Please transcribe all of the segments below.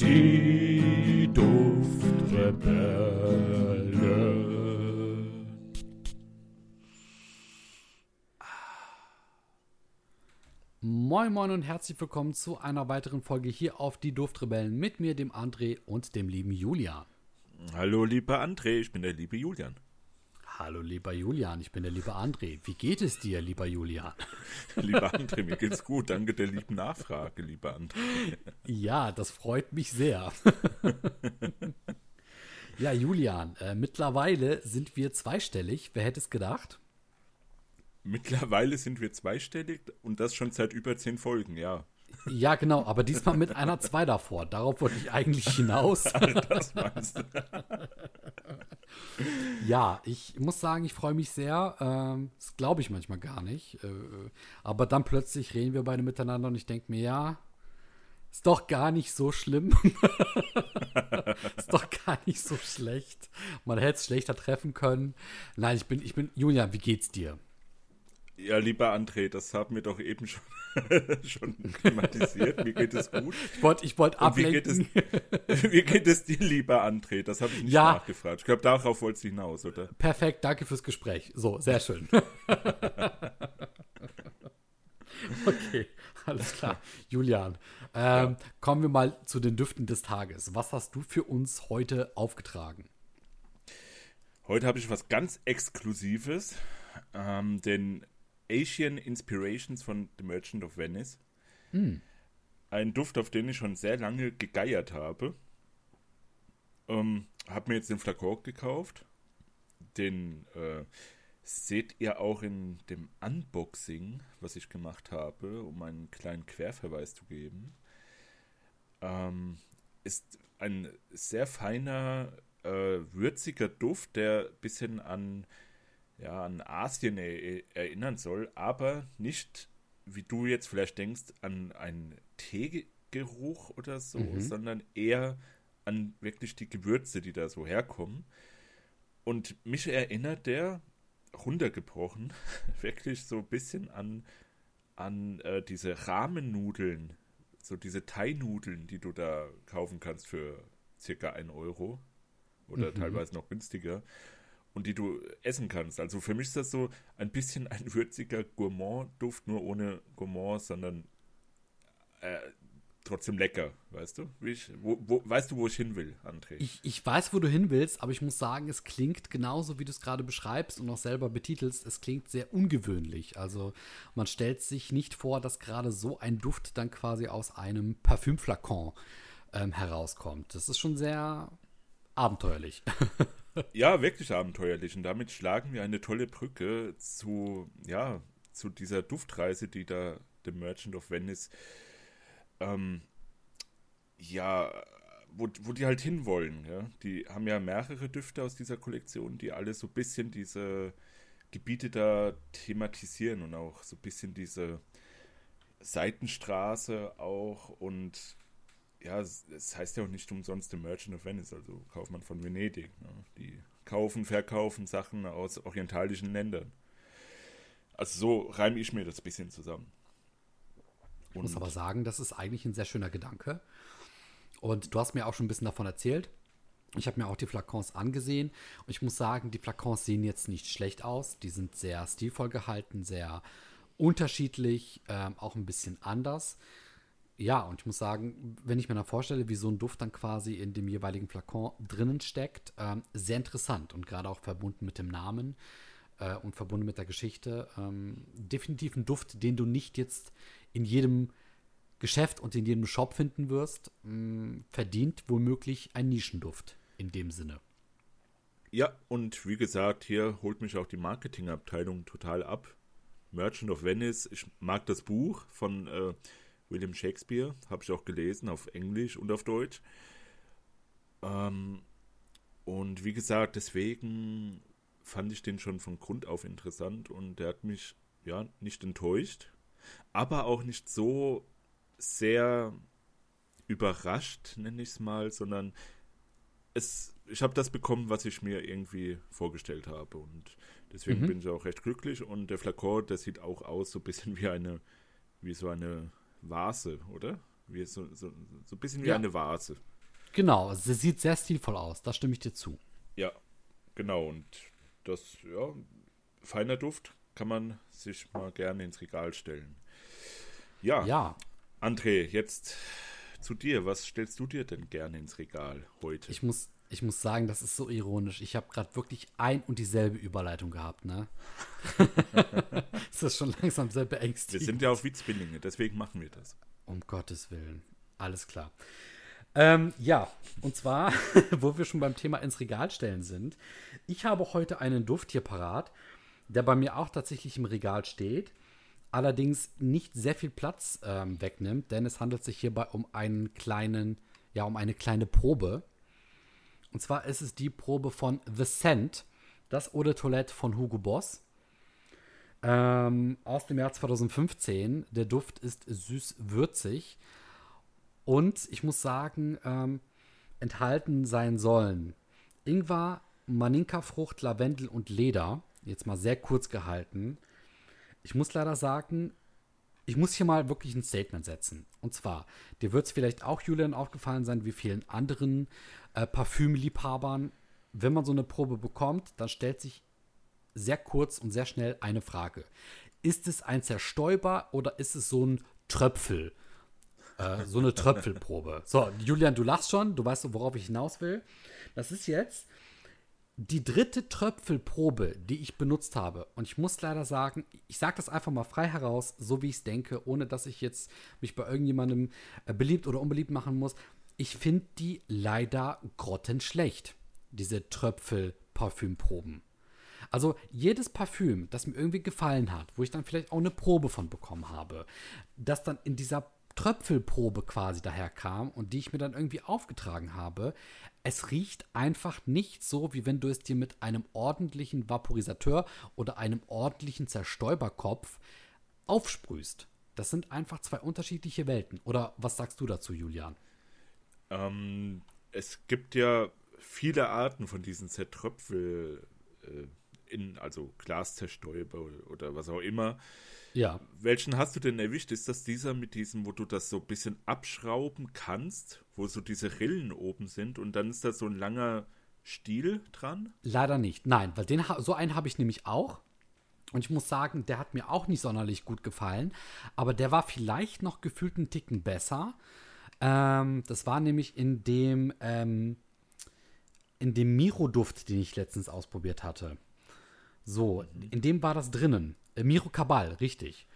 Die Duftrebellen. Moin Moin und herzlich willkommen zu einer weiteren Folge hier auf die Duftrebellen mit mir, dem André und dem lieben Julian. Hallo lieber André, ich bin der liebe Julian. Hallo lieber Julian, ich bin der liebe André. Wie geht es dir, lieber Julian? lieber André, mir geht's gut. Danke der lieben Nachfrage, lieber André. Ja, das freut mich sehr. ja, Julian, äh, mittlerweile sind wir zweistellig. Wer hätte es gedacht? Mittlerweile sind wir zweistellig und das schon seit über zehn Folgen, ja. Ja, genau, aber diesmal mit einer 2 davor. Darauf wollte ich eigentlich hinaus. das meinst du. Ja, ich muss sagen, ich freue mich sehr. Ähm, das glaube ich manchmal gar nicht. Äh, aber dann plötzlich reden wir beide miteinander und ich denke mir, ja, ist doch gar nicht so schlimm. ist doch gar nicht so schlecht. Man hätte es schlechter treffen können. Nein, ich bin, ich bin, Julia, wie geht's dir? Ja, lieber André, das haben wir doch eben schon, schon thematisiert. Mir geht es gut. Ich wollte ich wollt ablenken. Wie geht, es, wie geht es dir, lieber André? Das habe ich nicht ja. nachgefragt. Ich glaube, darauf wolltest du hinaus, oder? Perfekt, danke fürs Gespräch. So, sehr schön. okay, alles klar. Julian, ähm, ja. kommen wir mal zu den Düften des Tages. Was hast du für uns heute aufgetragen? Heute habe ich was ganz Exklusives. Ähm, den Asian Inspirations von The Merchant of Venice. Hm. Ein Duft, auf den ich schon sehr lange gegeiert habe. Ähm, habe mir jetzt den Flakon gekauft. Den äh, seht ihr auch in dem Unboxing, was ich gemacht habe, um einen kleinen Querverweis zu geben. Ähm, ist ein sehr feiner, äh, würziger Duft, der ein bisschen an ja, an Asien erinnern soll, aber nicht, wie du jetzt vielleicht denkst, an einen Teegeruch oder so, mhm. sondern eher an wirklich die Gewürze, die da so herkommen. Und mich erinnert der, runtergebrochen, wirklich so ein bisschen an, an äh, diese Rahmennudeln, so diese Thai-Nudeln, die du da kaufen kannst für circa 1 Euro oder mhm. teilweise noch günstiger und die du essen kannst. Also für mich ist das so ein bisschen ein würziger Gourmand-Duft, nur ohne Gourmand, sondern äh, trotzdem lecker, weißt du? Ich, wo, wo, weißt du, wo ich hin will, André? Ich, ich weiß, wo du hin willst, aber ich muss sagen, es klingt genauso, wie du es gerade beschreibst und auch selber betitelst. Es klingt sehr ungewöhnlich. Also man stellt sich nicht vor, dass gerade so ein Duft dann quasi aus einem Parfümflakon ähm, herauskommt. Das ist schon sehr abenteuerlich. ja, wirklich abenteuerlich. Und damit schlagen wir eine tolle Brücke zu, ja, zu dieser Duftreise, die da The Merchant of Venice, ähm, ja, wo, wo die halt hinwollen. Ja? Die haben ja mehrere Düfte aus dieser Kollektion, die alle so ein bisschen diese Gebiete da thematisieren und auch so ein bisschen diese Seitenstraße auch und ja, es, es, heißt ja auch nicht umsonst The Merchant of Venice, also Kaufmann von Venedig. Ne? Die kaufen, verkaufen Sachen aus orientalischen Ländern. Also so reime ich mir das ein bisschen zusammen. Und ich muss aber sagen, das ist eigentlich ein sehr schöner Gedanke. Und du hast mir auch schon ein bisschen davon erzählt. Ich habe mir auch die Flakons angesehen und ich muss sagen, die Flakons sehen jetzt nicht schlecht aus. Die sind sehr stilvoll gehalten, sehr unterschiedlich, ähm, auch ein bisschen anders. Ja, und ich muss sagen, wenn ich mir dann vorstelle, wie so ein Duft dann quasi in dem jeweiligen Flakon drinnen steckt, ähm, sehr interessant und gerade auch verbunden mit dem Namen äh, und verbunden mit der Geschichte. Ähm, definitiv ein Duft, den du nicht jetzt in jedem Geschäft und in jedem Shop finden wirst, mh, mm, verdient womöglich ein Nischenduft in dem Sinne. Ja, und wie gesagt, hier holt mich auch die Marketingabteilung total ab. Merchant of Venice, ich mag das Buch von äh, William Shakespeare, habe ich auch gelesen, auf Englisch und auf Deutsch. Ähm, und wie gesagt, deswegen fand ich den schon von Grund auf interessant und der hat mich ja nicht enttäuscht, aber auch nicht so sehr überrascht, nenne ich es mal, sondern es, ich habe das bekommen, was ich mir irgendwie vorgestellt habe und deswegen mhm. bin ich auch recht glücklich und der Flakon, der sieht auch aus so ein bisschen wie eine, wie so eine Vase, oder? Wie so, so, so ein bisschen wie ja. eine Vase. Genau, sie sieht sehr stilvoll aus, da stimme ich dir zu. Ja, genau. Und das, ja, feiner Duft kann man sich mal gerne ins Regal stellen. Ja, ja. André, jetzt zu dir. Was stellst du dir denn gerne ins Regal heute? Ich muss, ich muss sagen, das ist so ironisch. Ich habe gerade wirklich ein und dieselbe Überleitung gehabt, ne? das ist schon langsam sehr beängstigend. Wir sind ja auf Witzbindlinge, deswegen machen wir das. Um Gottes Willen. Alles klar. Ähm, ja, und zwar, wo wir schon beim Thema ins Regal stellen sind. Ich habe heute einen Duft hier parat, der bei mir auch tatsächlich im Regal steht, allerdings nicht sehr viel Platz ähm, wegnimmt, denn es handelt sich hierbei um einen kleinen, ja, um eine kleine Probe. Und zwar ist es die Probe von The Scent, das Eau de Toilette von Hugo Boss. Ähm, aus dem Jahr 2015. Der Duft ist süß-würzig und ich muss sagen, ähm, enthalten sein sollen Ingwer, Maninka-Frucht, Lavendel und Leder. Jetzt mal sehr kurz gehalten. Ich muss leider sagen, ich muss hier mal wirklich ein Statement setzen. Und zwar, dir wird es vielleicht auch, Julian, aufgefallen sein, wie vielen anderen äh, Parfümliebhabern, wenn man so eine Probe bekommt, dann stellt sich sehr kurz und sehr schnell eine Frage. Ist es ein Zerstäuber oder ist es so ein Tröpfel? Äh, so eine Tröpfelprobe. So, Julian, du lachst schon, du weißt, worauf ich hinaus will. Das ist jetzt die dritte Tröpfelprobe, die ich benutzt habe. Und ich muss leider sagen, ich sage das einfach mal frei heraus, so wie ich es denke, ohne dass ich jetzt mich bei irgendjemandem äh, beliebt oder unbeliebt machen muss. Ich finde die leider grottenschlecht, diese Tröpfel-Parfümproben. Also jedes Parfüm, das mir irgendwie gefallen hat, wo ich dann vielleicht auch eine Probe von bekommen habe, das dann in dieser Tröpfelprobe quasi daherkam und die ich mir dann irgendwie aufgetragen habe. Es riecht einfach nicht so, wie wenn du es dir mit einem ordentlichen Vaporisateur oder einem ordentlichen Zerstäuberkopf aufsprühst. Das sind einfach zwei unterschiedliche Welten. Oder was sagst du dazu, Julian? Ähm, es gibt ja viele Arten von diesen Zertröpfel, äh, in, also Glaszerstäuber oder, oder was auch immer. Ja. Welchen hast du denn erwischt? Ist das dieser mit diesem, wo du das so ein bisschen abschrauben kannst, wo so diese Rillen oben sind und dann ist da so ein langer Stiel dran? Leider nicht. Nein, weil den so einen habe ich nämlich auch. Und ich muss sagen, der hat mir auch nicht sonderlich gut gefallen. Aber der war vielleicht noch gefühlt einen Ticken besser. Ähm, das war nämlich in dem, ähm, in dem Miro-Duft, den ich letztens ausprobiert hatte. So, in dem war das drinnen. Äh, Miro Kabal, richtig.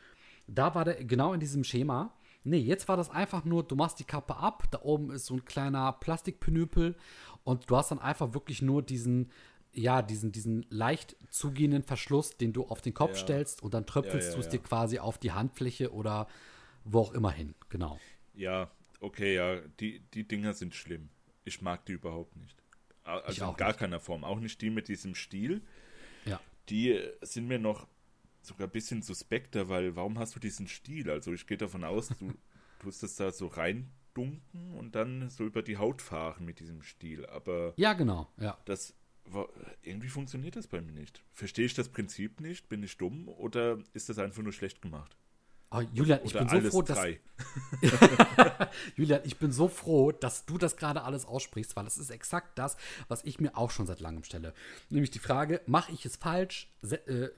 Da war der genau in diesem Schema. Nee, jetzt war das einfach nur, du machst die Kappe ab, da oben ist so ein kleiner Plastikpenüpel und du hast dann einfach wirklich nur diesen, ja, diesen, diesen leicht zugehenden Verschluss, den du auf den Kopf ja. stellst und dann tröpfelst ja, ja, du es dir quasi auf die Handfläche oder wo auch immer hin, genau. Ja, okay, ja, die, die Dinger sind schlimm. Ich mag die überhaupt nicht. Also in gar nicht. keiner Form. Auch nicht die mit diesem Stiel. Ja. Die sind mir noch sogar ein bisschen suspekter, weil warum hast du diesen Stil? Also ich gehe davon aus, du tust das da so reindunken und dann so über die Haut fahren mit diesem Stil. Aber ja, genau, ja. Das irgendwie funktioniert das bei mir nicht. Verstehe ich das Prinzip nicht? Bin ich dumm oder ist das einfach nur schlecht gemacht? Oh, Julian, ich Oder bin so froh, dass. Julian, ich bin so froh, dass du das gerade alles aussprichst, weil das ist exakt das, was ich mir auch schon seit langem stelle. Nämlich die Frage: Mache ich es falsch? Äh,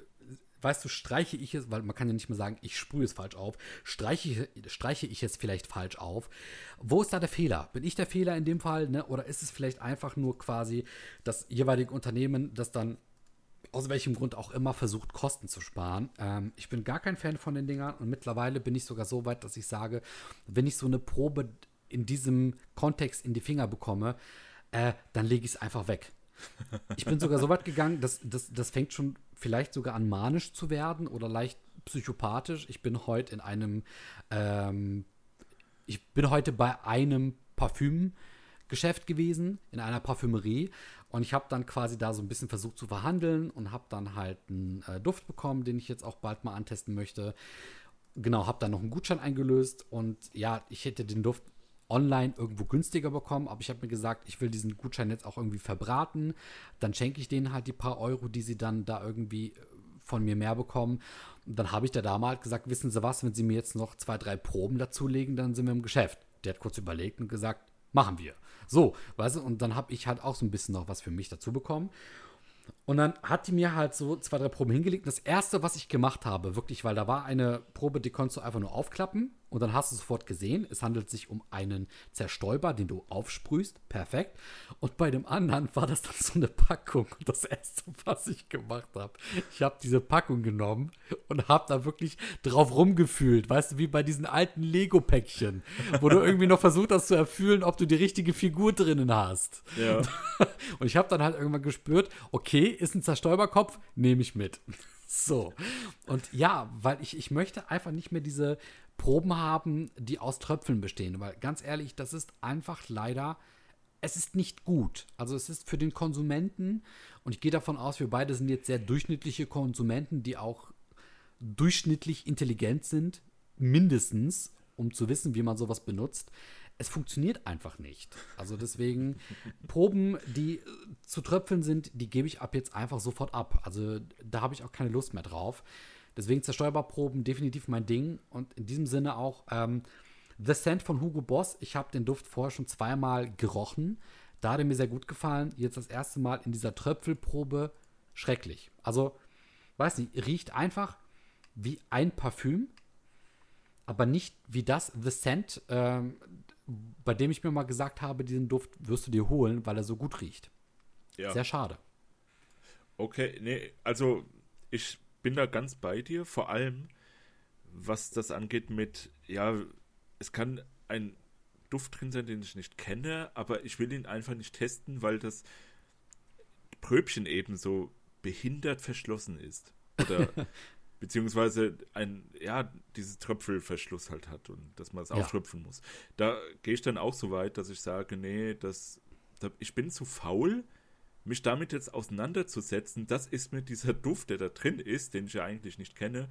weißt du, streiche ich es, weil man kann ja nicht mehr sagen, ich sprühe es falsch auf, streiche, streiche ich es vielleicht falsch auf. Wo ist da der Fehler? Bin ich der Fehler in dem Fall, ne? Oder ist es vielleicht einfach nur quasi das jeweilige Unternehmen, das dann aus welchem Grund auch immer versucht, Kosten zu sparen. Ähm, ich bin gar kein Fan von den Dingern und mittlerweile bin ich sogar so weit, dass ich sage, wenn ich so eine Probe in diesem Kontext in die Finger bekomme, äh, dann lege ich es einfach weg. Ich bin sogar so weit gegangen, dass das, das fängt schon vielleicht sogar an manisch zu werden oder leicht psychopathisch. Ich bin heute in einem, ähm, ich bin heute bei einem Parfümgeschäft gewesen, in einer Parfümerie. Und ich habe dann quasi da so ein bisschen versucht zu verhandeln und habe dann halt einen äh, Duft bekommen, den ich jetzt auch bald mal antesten möchte. Genau, habe dann noch einen Gutschein eingelöst und ja, ich hätte den Duft online irgendwo günstiger bekommen, aber ich habe mir gesagt, ich will diesen Gutschein jetzt auch irgendwie verbraten. Dann schenke ich denen halt die paar Euro, die sie dann da irgendwie äh, von mir mehr bekommen. Und dann habe ich der Dame halt gesagt, wissen Sie was, wenn Sie mir jetzt noch zwei, drei Proben dazulegen, dann sind wir im Geschäft. der hat kurz überlegt und gesagt, machen wir. So, weißt du, und dann habe ich halt auch so ein bisschen noch was für mich dazu bekommen. Und dann hat die mir halt so zwei, drei Proben hingelegt. Das erste, was ich gemacht habe, wirklich, weil da war eine Probe, die konntest du einfach nur aufklappen und dann hast du sofort gesehen, es handelt sich um einen Zerstäuber, den du aufsprühst. Perfekt. Und bei dem anderen war das dann so eine Packung. Und das erste, was ich gemacht habe, ich habe diese Packung genommen und habe da wirklich drauf rumgefühlt. Weißt du, wie bei diesen alten Lego-Päckchen, wo du irgendwie noch versucht hast zu erfüllen, ob du die richtige Figur drinnen hast. Ja. Und ich habe dann halt irgendwann gespürt, okay, ist ein Zerstäuberkopf, nehme ich mit. So. Und ja, weil ich, ich möchte einfach nicht mehr diese Proben haben, die aus Tröpfeln bestehen. Weil ganz ehrlich, das ist einfach leider, es ist nicht gut. Also es ist für den Konsumenten, und ich gehe davon aus, wir beide sind jetzt sehr durchschnittliche Konsumenten, die auch durchschnittlich intelligent sind, mindestens, um zu wissen, wie man sowas benutzt. Es funktioniert einfach nicht. Also deswegen, Proben, die zu Tröpfeln sind, die gebe ich ab jetzt einfach sofort ab. Also da habe ich auch keine Lust mehr drauf. Deswegen Zerstäuberproben definitiv mein Ding. Und in diesem Sinne auch ähm, The Scent von Hugo Boss. Ich habe den Duft vorher schon zweimal gerochen. Da hat er mir sehr gut gefallen. Jetzt das erste Mal in dieser Tröpfelprobe schrecklich. Also, weiß nicht, riecht einfach wie ein Parfüm, aber nicht wie das The Scent, ähm, bei dem ich mir mal gesagt habe, diesen Duft wirst du dir holen, weil er so gut riecht. Ja. Sehr schade. Okay, nee, also ich bin da ganz bei dir, vor allem was das angeht mit, ja, es kann ein Duft drin sein, den ich nicht kenne, aber ich will ihn einfach nicht testen, weil das Pröbchen eben so behindert verschlossen ist. Oder beziehungsweise ein, ja, dieses Tröpfelverschluss halt hat und dass man es ja. auftröpfeln muss. Da gehe ich dann auch so weit, dass ich sage, nee, das, da, ich bin zu faul, mich damit jetzt auseinanderzusetzen, das ist mir dieser Duft, der da drin ist, den ich ja eigentlich nicht kenne,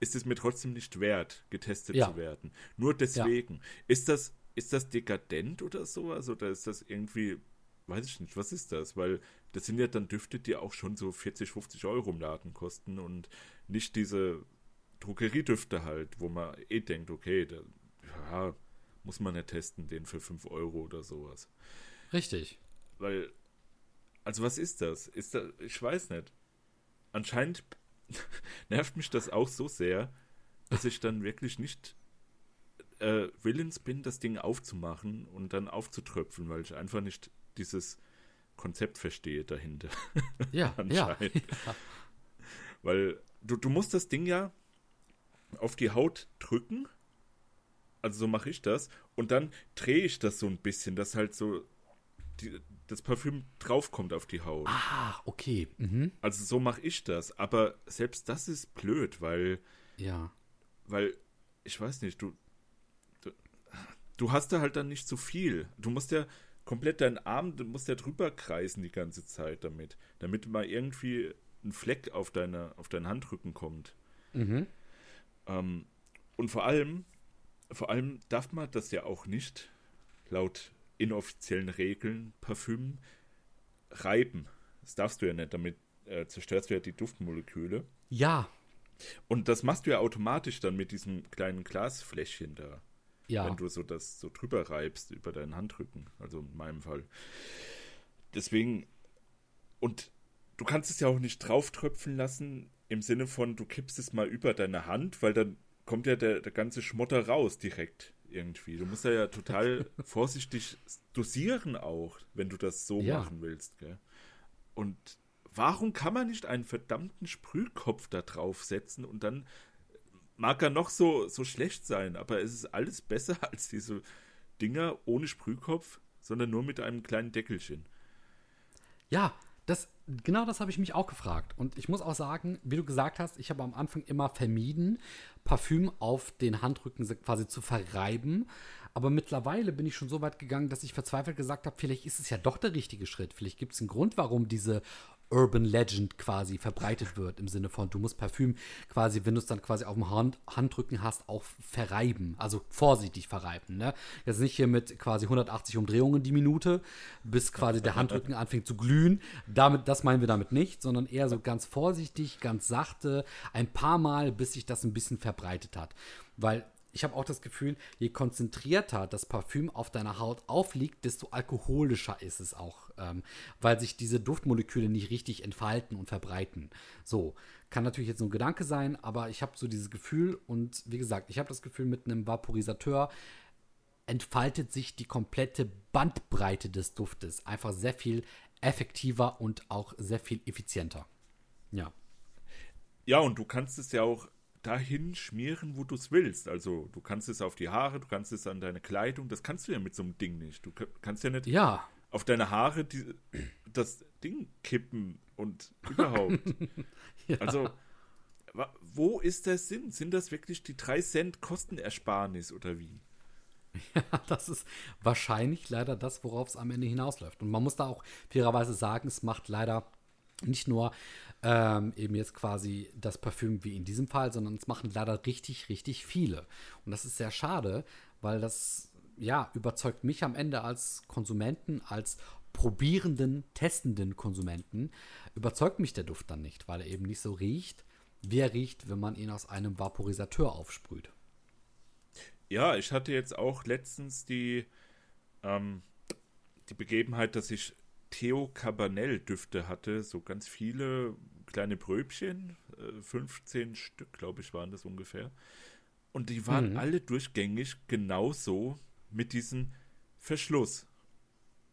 ist es mir trotzdem nicht wert, getestet ja. zu werden. Nur deswegen. Ja. Ist das, ist das dekadent oder so? Also, da ist das irgendwie, weiß ich nicht, was ist das? Weil das sind ja dann Düfte, die auch schon so 40, 50 Euro im Laden kosten und nicht diese Drogeriedüfte halt, wo man eh denkt, okay, da ja, muss man ja testen, den für 5 Euro oder sowas. Richtig. Weil also was ist das? Ist das, ich weiß nicht. Anscheinend nervt mich das auch so sehr, dass ich dann wirklich nicht äh, willens bin, das Ding aufzumachen und dann aufzutröpfeln, weil ich einfach nicht dieses Konzept verstehe dahinter. Ja, anscheinend. Ja. Weil du, du musst das Ding ja auf die Haut drücken. Also so mache ich das. Und dann drehe ich das so ein bisschen, dass halt so die, das Parfüm draufkommt auf die Haut. Ah, okay. Mhm. Also so mache ich das. Aber selbst das ist blöd, weil. Ja. Weil, ich weiß nicht, du, du. Du hast da halt dann nicht so viel. Du musst ja komplett deinen Arm, du musst ja drüber kreisen die ganze Zeit damit. Damit mal irgendwie ein Fleck auf, deine, auf deinen Handrücken kommt. Mhm. Ähm, und vor allem, vor allem darf man das ja auch nicht, laut inoffiziellen Regeln Parfüm reiben. Das darfst du ja nicht, damit äh, zerstörst du ja die Duftmoleküle. Ja. Und das machst du ja automatisch dann mit diesem kleinen Glasfläschchen da. Ja. Wenn du so das so drüber reibst über deinen Handrücken, also in meinem Fall. Deswegen, und du kannst es ja auch nicht drauftröpfeln lassen, im Sinne von, du kippst es mal über deine Hand, weil dann kommt ja der, der ganze Schmotter raus direkt irgendwie. Du musst ja, ja total vorsichtig dosieren auch, wenn du das so ja. machen willst. Gell? Und warum kann man nicht einen verdammten Sprühkopf da draufsetzen und dann mag er noch so, so schlecht sein, aber es ist alles besser als diese Dinger ohne Sprühkopf, sondern nur mit einem kleinen Deckelchen. Ja, das, genau das habe ich mich auch gefragt. Und ich muss auch sagen, wie du gesagt hast, ich habe am Anfang immer vermieden, Parfüm auf den Handrücken quasi zu verreiben. Aber mittlerweile bin ich schon so weit gegangen, dass ich verzweifelt gesagt habe, vielleicht ist es ja doch der richtige Schritt. Vielleicht gibt es einen Grund, warum diese Urban Legend quasi verbreitet wird, im Sinne von, du musst Parfüm quasi, wenn du es dann quasi auf dem Hand, Handrücken hast, auch verreiben. Also vorsichtig verreiben. Ne? Jetzt nicht hier mit quasi 180 Umdrehungen die Minute, bis quasi der Handrücken anfängt zu glühen. Damit, das meinen wir damit nicht, sondern eher so ganz vorsichtig, ganz sachte, ein paar Mal, bis sich das ein bisschen verbreitet hat. Weil ich habe auch das Gefühl, je konzentrierter das Parfüm auf deiner Haut aufliegt, desto alkoholischer ist es auch, ähm, weil sich diese Duftmoleküle nicht richtig entfalten und verbreiten. So, kann natürlich jetzt so ein Gedanke sein, aber ich habe so dieses Gefühl und wie gesagt, ich habe das Gefühl, mit einem Vaporisateur entfaltet sich die komplette Bandbreite des Duftes einfach sehr viel effektiver und auch sehr viel effizienter. Ja. Ja, und du kannst es ja auch dahin schmieren, wo du es willst. Also du kannst es auf die Haare, du kannst es an deine Kleidung. Das kannst du ja mit so einem Ding nicht. Du kannst ja nicht ja. auf deine Haare die, das Ding kippen und überhaupt. ja. Also wo ist der Sinn? Sind das wirklich die 3 Cent Kostenersparnis oder wie? Ja, das ist wahrscheinlich leider das, worauf es am Ende hinausläuft. Und man muss da auch fairerweise sagen, es macht leider nicht nur ähm, eben jetzt quasi das Parfüm wie in diesem Fall, sondern es machen leider richtig, richtig viele. Und das ist sehr schade, weil das ja überzeugt mich am Ende als Konsumenten, als probierenden, testenden Konsumenten, überzeugt mich der Duft dann nicht, weil er eben nicht so riecht, wie er riecht, wenn man ihn aus einem Vaporisateur aufsprüht. Ja, ich hatte jetzt auch letztens die, ähm, die Begebenheit, dass ich Theo Cabanel Düfte hatte, so ganz viele kleine Bröbchen, 15 äh, Stück, glaube ich, waren das ungefähr. Und die waren mhm. alle durchgängig genauso mit diesem Verschluss.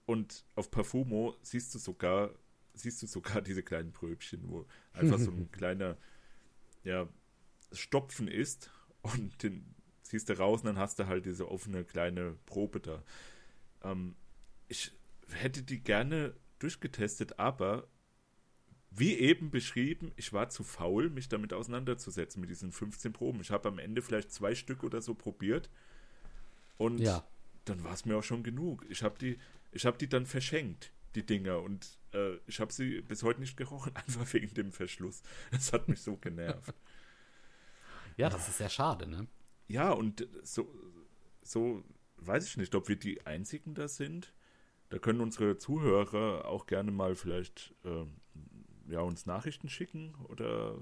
Und auf Parfumo siehst du sogar, siehst du sogar diese kleinen Bröbchen, wo einfach so ein kleiner, ja, Stopfen ist und den ziehst du raus und dann hast du halt diese offene kleine Probe da. Ähm, ich hätte die gerne durchgetestet, aber wie eben beschrieben, ich war zu faul, mich damit auseinanderzusetzen mit diesen 15 Proben. Ich habe am Ende vielleicht zwei Stück oder so probiert und ja. dann war es mir auch schon genug. Ich habe die, ich die dann verschenkt, die Dinger, und äh, ich habe sie bis heute nicht gerochen, einfach wegen dem Verschluss. Das hat mich so genervt. ja, das ist sehr schade, ne? Ja, und so, so weiß ich nicht, ob wir die Einzigen da sind. Da können unsere Zuhörer auch gerne mal vielleicht äh, ja, uns Nachrichten schicken oder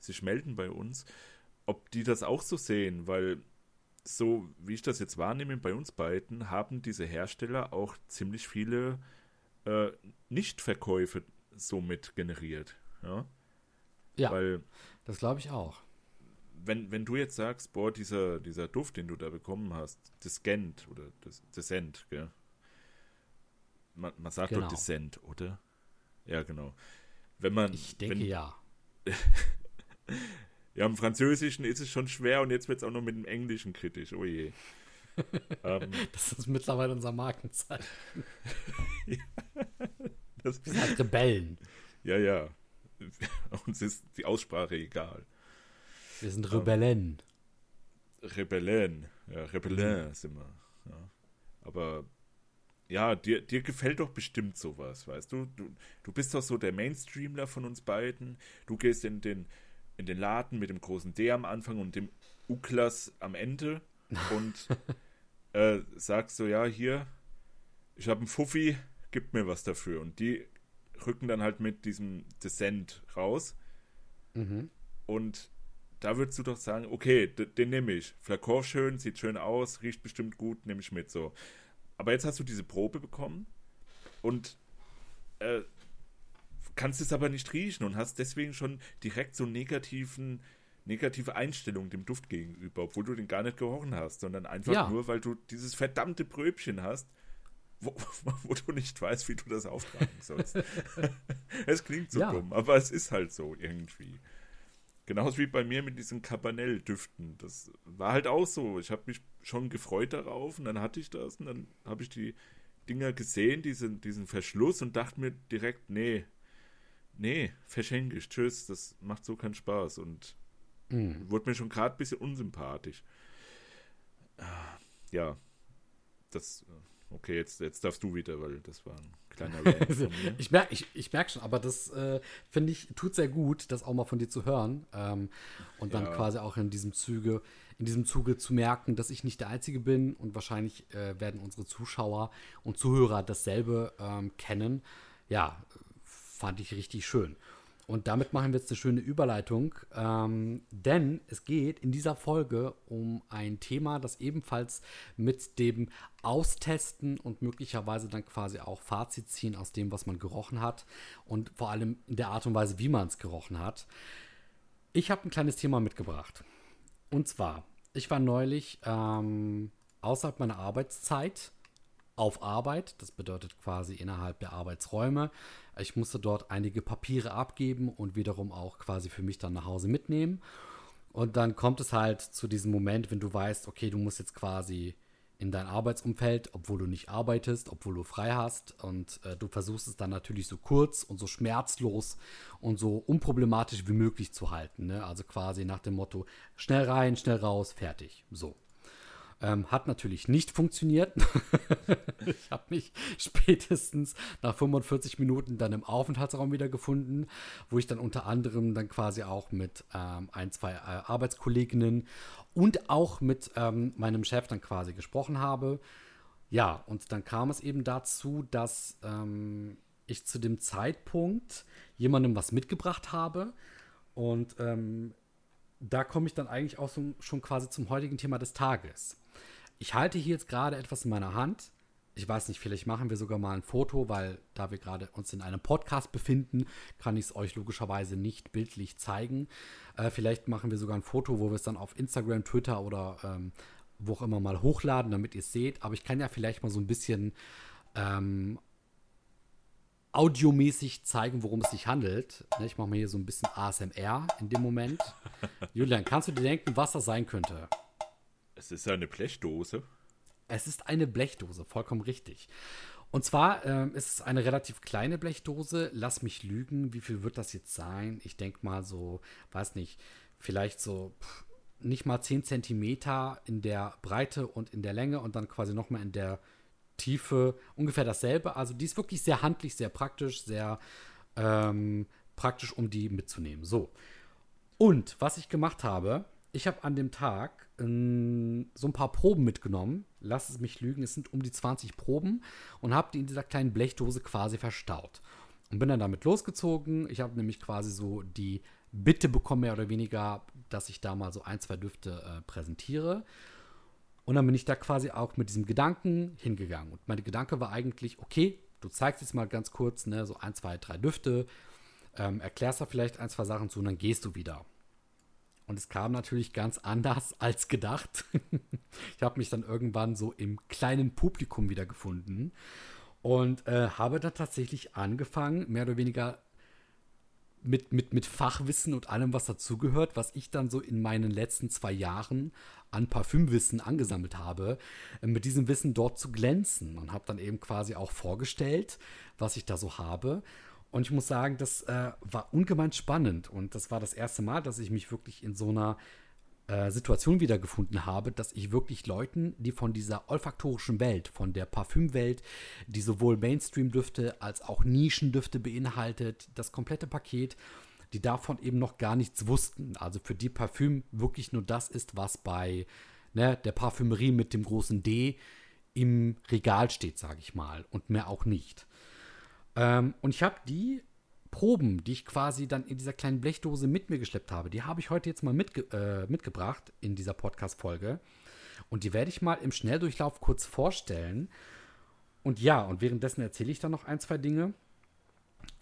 sich melden bei uns, ob die das auch so sehen, weil so wie ich das jetzt wahrnehme bei uns beiden, haben diese Hersteller auch ziemlich viele äh, Nichtverkäufe somit generiert. Ja, ja weil, das glaube ich auch. Wenn, wenn du jetzt sagst, boah, dieser, dieser Duft, den du da bekommen hast, Descent oder Descent, gell? Man, man sagt genau. doch Descent, oder? Ja, genau. Wenn man. Ich denke wenn, ja. ja, im Französischen ist es schon schwer und jetzt wird es auch noch mit dem Englischen kritisch. Oh je. ähm, das ist mittlerweile unser Markenzeichen. ja, das Wir sind halt Rebellen. Ja, ja. Uns ist die Aussprache egal. Wir sind Rebellen. Ähm, Rebellen. Ja, Rebellen mhm. sind wir. Ja. Aber ja, dir, dir gefällt doch bestimmt sowas, weißt du? du? Du bist doch so der Mainstreamler von uns beiden. Du gehst in den, in den Laden mit dem großen D am Anfang und dem Uklas am Ende und äh, sagst so, ja, hier, ich habe einen Fuffi, gib mir was dafür. Und die rücken dann halt mit diesem Descent raus. Mhm. Und da würdest du doch sagen, okay, den nehme ich. Flakon schön, sieht schön aus, riecht bestimmt gut, nehme ich mit so. Aber jetzt hast du diese Probe bekommen und äh, kannst es aber nicht riechen und hast deswegen schon direkt so negativen, negative Einstellung dem Duft gegenüber, obwohl du den gar nicht gerochen hast, sondern einfach ja. nur, weil du dieses verdammte Bröbchen hast, wo, wo, du nicht weißt, wie du das auftragen sollst. es klingt so ja. dumm, aber es ist halt so irgendwie. Genauso wie bei mir mit diesen Cabanel-Düften. Das war halt auch so. Ich habe mich schon gefreut darauf und dann hatte ich das und dann habe ich die Dinger gesehen, diesen, diesen Verschluss und dachte mir direkt, nee, nee, verschenke ich, tschüss, das macht so keinen Spaß und mhm. wurde mir schon gerade ein bisschen unsympathisch. Ja, das, okay, jetzt, jetzt darfst du wieder, weil das war ein kleiner ich merke ich, ich merk schon, aber das äh, finde ich, tut sehr gut, das auch mal von dir zu hören. Ähm, und dann ja. quasi auch in diesem Zuge, in diesem Zuge zu merken, dass ich nicht der Einzige bin und wahrscheinlich äh, werden unsere Zuschauer und Zuhörer dasselbe ähm, kennen. Ja, fand ich richtig schön. Und damit machen wir jetzt eine schöne Überleitung, ähm, denn es geht in dieser Folge um ein Thema, das ebenfalls mit dem Austesten und möglicherweise dann quasi auch Fazit ziehen aus dem, was man gerochen hat und vor allem in der Art und Weise, wie man es gerochen hat. Ich habe ein kleines Thema mitgebracht. Und zwar, ich war neulich ähm, außerhalb meiner Arbeitszeit auf Arbeit. Das bedeutet quasi innerhalb der Arbeitsräume. Ich musste dort einige Papiere abgeben und wiederum auch quasi für mich dann nach Hause mitnehmen. Und dann kommt es halt zu diesem Moment, wenn du weißt, okay, du musst jetzt quasi in dein Arbeitsumfeld, obwohl du nicht arbeitest, obwohl du frei hast. Und äh, du versuchst es dann natürlich so kurz und so schmerzlos und so unproblematisch wie möglich zu halten. Ne? Also quasi nach dem Motto, schnell rein, schnell raus, fertig. So. Ähm, hat natürlich nicht funktioniert. ich habe mich spätestens nach 45 Minuten dann im Aufenthaltsraum wieder gefunden, wo ich dann unter anderem dann quasi auch mit ähm, ein, zwei äh, Arbeitskolleginnen und auch mit ähm, meinem Chef dann quasi gesprochen habe. Ja, und dann kam es eben dazu, dass ähm, ich zu dem Zeitpunkt jemandem was mitgebracht habe. Und ähm, da komme ich dann eigentlich auch so, schon quasi zum heutigen Thema des Tages. Ich halte hier jetzt gerade etwas in meiner Hand. Ich weiß nicht, vielleicht machen wir sogar mal ein Foto, weil da wir gerade uns in einem Podcast befinden, kann ich es euch logischerweise nicht bildlich zeigen. Äh, vielleicht machen wir sogar ein Foto, wo wir es dann auf Instagram, Twitter oder ähm, wo auch immer mal hochladen, damit ihr es seht. Aber ich kann ja vielleicht mal so ein bisschen ähm, audiomäßig zeigen, worum es sich handelt. Ne, ich mache mal hier so ein bisschen ASMR in dem Moment. Julian, kannst du dir denken, was das sein könnte? Es ist eine Blechdose. Es ist eine Blechdose, vollkommen richtig. Und zwar ähm, ist es eine relativ kleine Blechdose. Lass mich lügen, wie viel wird das jetzt sein? Ich denke mal so, weiß nicht, vielleicht so pff, nicht mal 10 Zentimeter in der Breite und in der Länge und dann quasi nochmal in der Tiefe ungefähr dasselbe. Also die ist wirklich sehr handlich, sehr praktisch, sehr ähm, praktisch, um die mitzunehmen. So. Und was ich gemacht habe, ich habe an dem Tag ähm, so ein paar Proben mitgenommen. Lass es mich lügen, es sind um die 20 Proben und habe die in dieser kleinen Blechdose quasi verstaut. Und bin dann damit losgezogen. Ich habe nämlich quasi so die Bitte bekommen, mehr oder weniger, dass ich da mal so ein, zwei Düfte äh, präsentiere. Und dann bin ich da quasi auch mit diesem Gedanken hingegangen. Und mein Gedanke war eigentlich, okay, du zeigst jetzt mal ganz kurz, ne, so ein, zwei, drei Düfte, ähm, erklärst da vielleicht ein, zwei Sachen zu und dann gehst du wieder. Und es kam natürlich ganz anders als gedacht. ich habe mich dann irgendwann so im kleinen Publikum wiedergefunden und äh, habe dann tatsächlich angefangen, mehr oder weniger mit, mit, mit Fachwissen und allem, was dazugehört, was ich dann so in meinen letzten zwei Jahren an Parfümwissen angesammelt habe, äh, mit diesem Wissen dort zu glänzen und habe dann eben quasi auch vorgestellt, was ich da so habe und ich muss sagen, das äh, war ungemein spannend. Und das war das erste Mal, dass ich mich wirklich in so einer äh, Situation wiedergefunden habe, dass ich wirklich Leuten, die von dieser olfaktorischen Welt, von der Parfümwelt, die sowohl Mainstream-Düfte als auch Nischendüfte beinhaltet, das komplette Paket, die davon eben noch gar nichts wussten. Also für die Parfüm wirklich nur das ist, was bei ne, der Parfümerie mit dem großen D im Regal steht, sage ich mal, und mehr auch nicht. Ähm, und ich habe die Proben, die ich quasi dann in dieser kleinen Blechdose mit mir geschleppt habe, die habe ich heute jetzt mal mitge äh, mitgebracht in dieser Podcast-Folge. Und die werde ich mal im Schnelldurchlauf kurz vorstellen. Und ja, und währenddessen erzähle ich dann noch ein, zwei Dinge.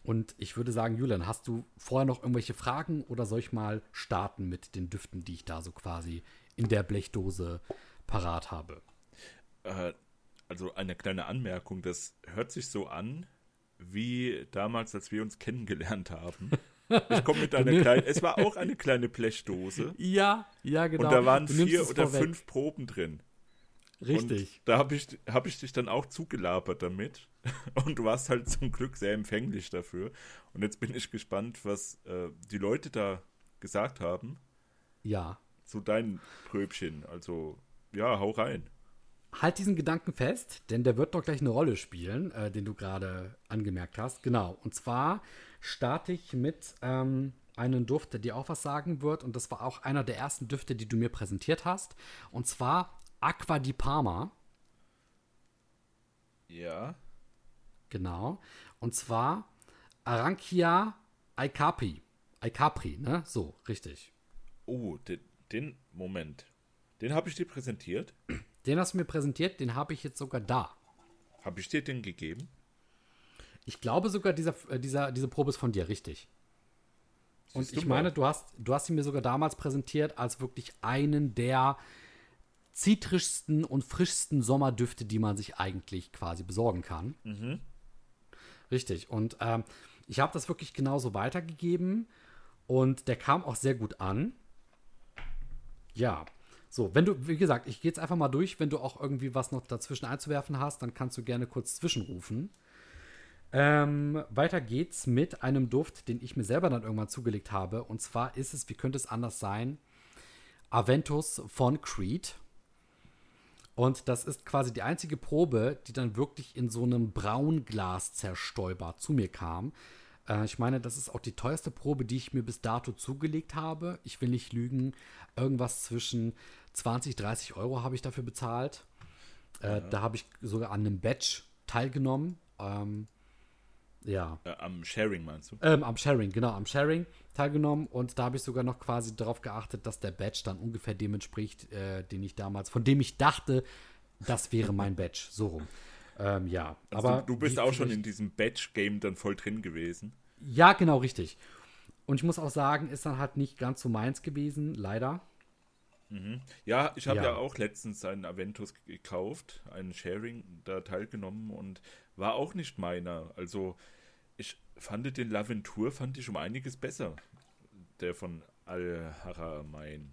Und ich würde sagen, Julian, hast du vorher noch irgendwelche Fragen oder soll ich mal starten mit den Düften, die ich da so quasi in der Blechdose parat habe? Äh, also eine kleine Anmerkung, das hört sich so an, wie damals, als wir uns kennengelernt haben. Ich komme mit einer kleinen, es war auch eine kleine Blechdose. Ja, ja, genau. Und da waren vier oder vorweg. fünf Proben drin. Richtig. Und da habe ich, hab ich dich dann auch zugelabert damit. Und du warst halt zum Glück sehr empfänglich dafür. Und jetzt bin ich gespannt, was äh, die Leute da gesagt haben. Ja. Zu deinen Pröbchen. Also, ja, hau rein halt diesen Gedanken fest, denn der wird doch gleich eine Rolle spielen, äh, den du gerade angemerkt hast. Genau. Und zwar starte ich mit ähm, einem Duft, der dir auch was sagen wird. Und das war auch einer der ersten Düfte, die du mir präsentiert hast. Und zwar Aqua di Parma. Ja. Genau. Und zwar Arankia Icapri. Icapri, ne? So, richtig. Oh, den, den Moment. Den habe ich dir präsentiert. Den hast du mir präsentiert, den habe ich jetzt sogar da. Habe ich dir den gegeben? Ich glaube sogar, dieser, äh, dieser, diese Probe ist von dir, richtig. Und Siehst du ich meine, du hast, du hast ihn mir sogar damals präsentiert als wirklich einen der zitrischsten und frischsten Sommerdüfte, die man sich eigentlich quasi besorgen kann. Richtig. Und ähm, ich habe das wirklich genauso weitergegeben und der kam auch sehr gut an. Ja. So, wenn du, wie gesagt, ich gehe jetzt einfach mal durch, wenn du auch irgendwie was noch dazwischen einzuwerfen hast, dann kannst du gerne kurz zwischenrufen. Ähm, weiter geht's mit einem Duft, den ich mir selber dann irgendwann zugelegt habe. Und zwar ist es, wie könnte es anders sein, Aventus von Creed. Und das ist quasi die einzige Probe, die dann wirklich in so einem Braunglas-Zerstäuber zu mir kam. Äh, ich meine, das ist auch die teuerste Probe, die ich mir bis dato zugelegt habe. Ich will nicht lügen, irgendwas zwischen 20, 30 Euro habe ich dafür bezahlt. Äh, Da habe ich sogar an einem Batch teilgenommen. Ähm, ja. Äh, am Sharing meinst du? Ähm, am Sharing, genau, am Sharing teilgenommen und da habe ich sogar noch quasi darauf geachtet, dass der Badge dann ungefähr dem entspricht, äh, den ich damals, von dem ich dachte, das wäre mein Badge, so rum. Ähm, ja, Also aber du, du bist auch schon in diesem Batch-Game dann voll drin gewesen. Ja, genau, richtig. Und ich muss auch sagen, ist dann halt nicht ganz so meins gewesen, leider. Ja, ich habe Ja. ja. auch letztens einen Aventus gekauft, einen Sharing, da teilgenommen und war auch nicht meiner. Also ich fand den Laventur fand ich um einiges besser. Der von Al-Haramain.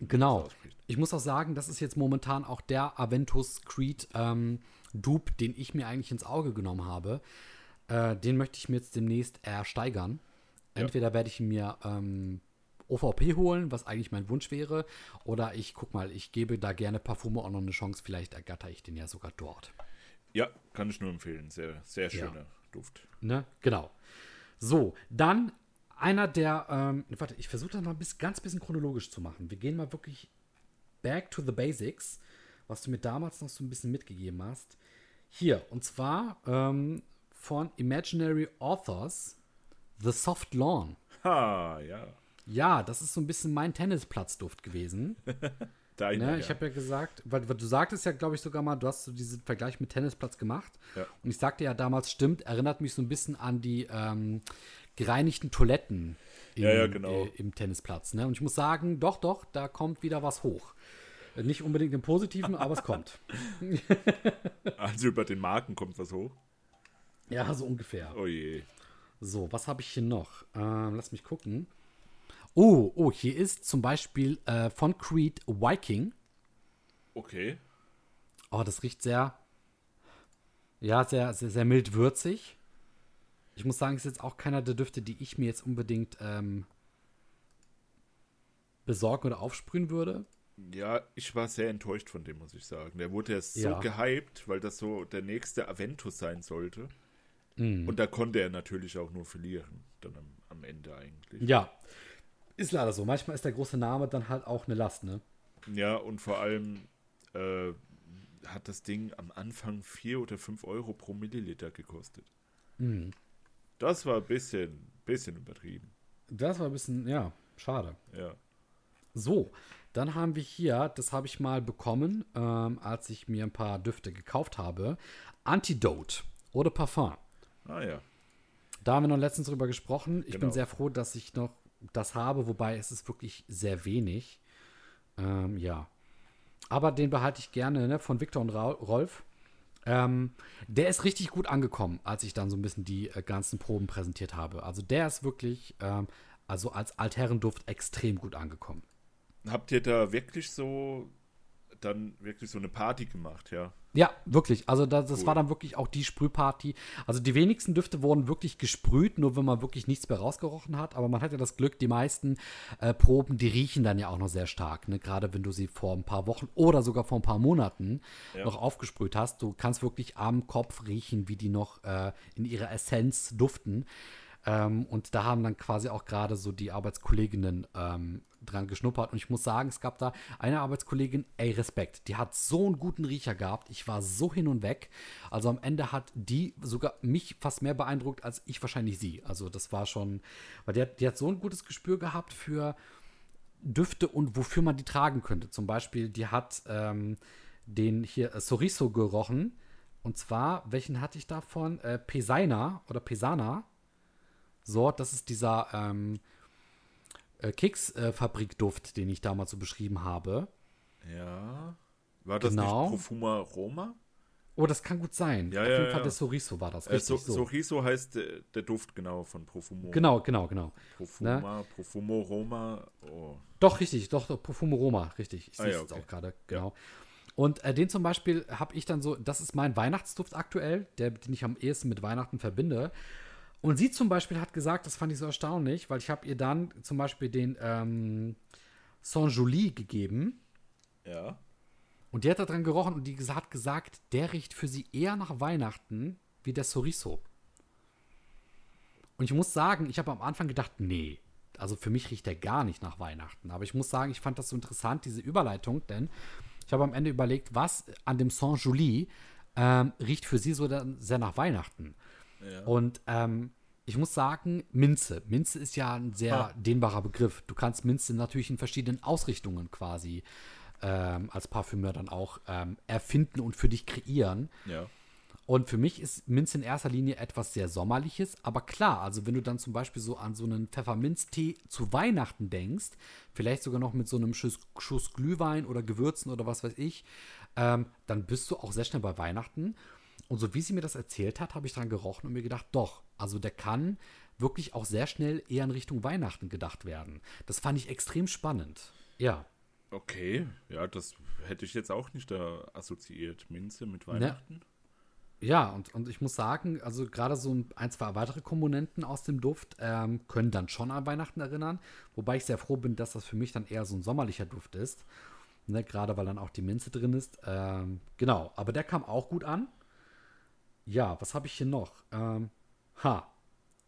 Genau. Ich muss auch sagen, das ist jetzt momentan auch der Aventus Creed ähm, Dupe, den ich mir eigentlich ins Auge genommen habe. Äh, den möchte ich mir jetzt demnächst ersteigern. Ja. Entweder werde ich mir ähm, OVP holen, was eigentlich mein Wunsch wäre, oder ich guck mal, ich gebe da gerne Parfume auch noch eine Chance. Vielleicht ergatter ich den ja sogar dort. Ja, kann ich nur empfehlen. Sehr, sehr Ja. schöner Duft. Ne? Genau. So, dann einer der, ähm, warte, ich versuche das mal bisschen, ganz bisschen chronologisch zu machen. Wir gehen mal wirklich back to the basics, was du mir damals noch so ein bisschen mitgegeben hast. Hier, und zwar ähm, von Imaginary Authors, The Soft Lawn. Ha, ja. Ja, das ist so ein bisschen mein Tennisplatzdduft gewesen. Deiner, Ne, ja. ich habe ja gesagt, weil, weil du sagtest ja, glaube ich, sogar mal, du hast so diesen Vergleich mit Tennisplatz gemacht. Ja. Und ich sagte ja damals, stimmt, erinnert mich so ein bisschen an die ähm, gereinigten Toiletten im, Ja, ja, genau. äh, im Tennisplatz. Ne? Und ich muss sagen, doch, doch, da kommt wieder was hoch. Nicht unbedingt im Positiven, aber es kommt. Also über den Marken kommt was hoch. Ja, so ungefähr. Oh je. So, was habe ich hier noch? Ähm, lass mich gucken. Oh, oh, hier ist zum Beispiel äh, von Creed Viking. Okay. Oh, das riecht sehr, ja, sehr, sehr, sehr mild würzig. Ich muss sagen, es ist jetzt auch keiner der Düfte, die ich mir jetzt unbedingt ähm, besorgen oder aufsprühen würde. Ja, ich war sehr enttäuscht von dem, muss ich sagen. Der wurde ja so gehypt, weil das so der nächste Aventus sein sollte. Mhm. Und da konnte er natürlich auch nur verlieren, dann am, am Ende eigentlich. Ja, ist leider so. Manchmal ist der große Name dann halt auch eine Last, ne? Ja, und vor allem äh, hat das Ding am Anfang 4 oder 5 Euro pro Milliliter gekostet. Mhm. Das war ein bisschen, bisschen übertrieben. Das war ein bisschen, ja, schade. Ja. So, dann haben wir hier, das habe ich mal bekommen, ähm, als ich mir ein paar Düfte gekauft habe. Antidote oder Parfum. Ah ja. Da haben wir noch letztens drüber gesprochen. Ich bin Genau. sehr froh, dass ich noch das habe, wobei es ist wirklich sehr wenig. Ähm, ja. Aber den behalte ich gerne, ne? Von Victor und Ra Rolf. Ähm, der ist richtig gut angekommen, als ich dann so ein bisschen die äh, ganzen Proben präsentiert habe. Also der ist wirklich, ähm, also als Altherrenduft extrem gut angekommen. Habt ihr da wirklich so dann wirklich so eine Party gemacht, ja? Ja, wirklich. Also das, das Cool. war dann wirklich auch die Sprühparty. Also die wenigsten Düfte wurden wirklich gesprüht, nur wenn man wirklich nichts mehr rausgerochen hat. Aber man hat ja das Glück, die meisten äh, Proben, die riechen dann ja auch noch sehr stark. Ne? Gerade wenn du sie vor ein paar Wochen oder sogar vor ein paar Monaten Ja. noch aufgesprüht hast. Du kannst wirklich am Kopf riechen, wie die noch äh, in ihrer Essenz duften. Ähm, und da haben dann quasi auch gerade so die Arbeitskolleginnen ähm, dran geschnuppert. Und ich muss sagen, es gab da eine Arbeitskollegin, ey, Respekt, die hat so einen guten Riecher gehabt. Ich war so hin und weg. Also am Ende hat die sogar mich fast mehr beeindruckt als ich wahrscheinlich sie. Also das war schon, weil die hat, die hat so ein gutes Gespür gehabt für Düfte und wofür man die tragen könnte. Zum Beispiel, die hat ähm, den hier äh, Soriso gerochen. Und zwar, welchen hatte ich davon? Äh, Pesaina oder Pesana. So, das ist dieser ähm, äh, Keksfabrikduft, den ich damals so beschrieben habe. Ja. War das Genau. nicht Profuma Roma? Oh, das kann gut sein. Ja, Auf ja, jeden ja. Fall der Soriso war das. Äh, so, so. Soriso heißt äh, der Duft genau von Profumo. Genau, genau, genau. Profuma, Profumo Roma. Oh. Doch, richtig, doch, doch Profumo Roma, richtig. Ich Ah, sehe ja, es jetzt okay. auch gerade, genau. Und äh, den zum Beispiel habe ich dann so, das ist mein Weihnachtsduft aktuell, der, den ich am ehesten mit Weihnachten verbinde. Und sie zum Beispiel hat gesagt, das fand ich so erstaunlich, weil ich habe ihr dann zum Beispiel den ähm, Saint-Joly gegeben. Ja. Und die hat da dran gerochen und die hat gesagt, der riecht für sie eher nach Weihnachten wie der Soriso. Und ich muss sagen, ich habe am Anfang gedacht, nee, also für mich riecht der gar nicht nach Weihnachten. Aber ich muss sagen, ich fand das so interessant, diese Überleitung, denn ich habe am Ende überlegt, was an dem Saint-Joly ähm, riecht für sie so dann sehr nach Weihnachten. Ja. Und ähm, ich muss sagen, Minze. Minze ist ja ein sehr Ah. dehnbarer Begriff. Du kannst Minze natürlich in verschiedenen Ausrichtungen quasi ähm, als Parfümeur dann auch ähm, erfinden und für dich kreieren. Ja. Und für mich ist Minze in erster Linie etwas sehr Sommerliches. Aber klar, also wenn du dann zum Beispiel so an so einen Pfefferminztee zu Weihnachten denkst, vielleicht sogar noch mit so einem Schuss, Schuss Glühwein oder Gewürzen oder was weiß ich, ähm, dann bist du auch sehr schnell bei Weihnachten. Und so wie sie mir das erzählt hat, habe ich dran gerochen und mir gedacht, doch, also der kann wirklich auch sehr schnell eher in Richtung Weihnachten gedacht werden. Das fand ich extrem spannend. Ja. Okay. Ja, das hätte ich jetzt auch nicht da assoziiert. Minze mit Weihnachten. Ja, und, und ich muss sagen, also gerade so ein, ein, zwei weitere Komponenten aus dem Duft ähm, können dann schon an Weihnachten erinnern. Wobei ich sehr froh bin, dass das für mich dann eher so ein sommerlicher Duft ist. Ne, gerade weil dann auch die Minze drin ist. Ähm, genau, aber der kam auch gut an. Ja, was habe ich hier noch? Ähm, ha,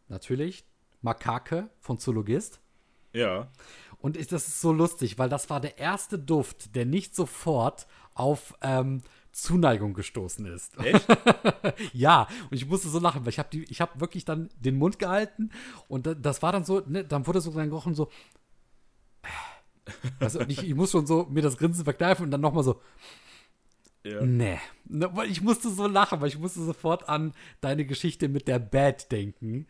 natürlich Makake von Zoologist. Ja. Und ich, das ist so lustig, weil das war der erste Duft, der nicht sofort auf ähm, Zuneigung gestoßen ist. Echt? ja, und ich musste so lachen, weil ich habe ich habe wirklich dann den Mund gehalten und da, das war dann so, ne, dann wurde so dann gerochen so. Also ich, ich muss schon so mir das Grinsen verkneifen und dann nochmal so, ja. nee. Ne, weil ich musste so lachen, weil ich musste sofort an deine Geschichte mit der Bad denken.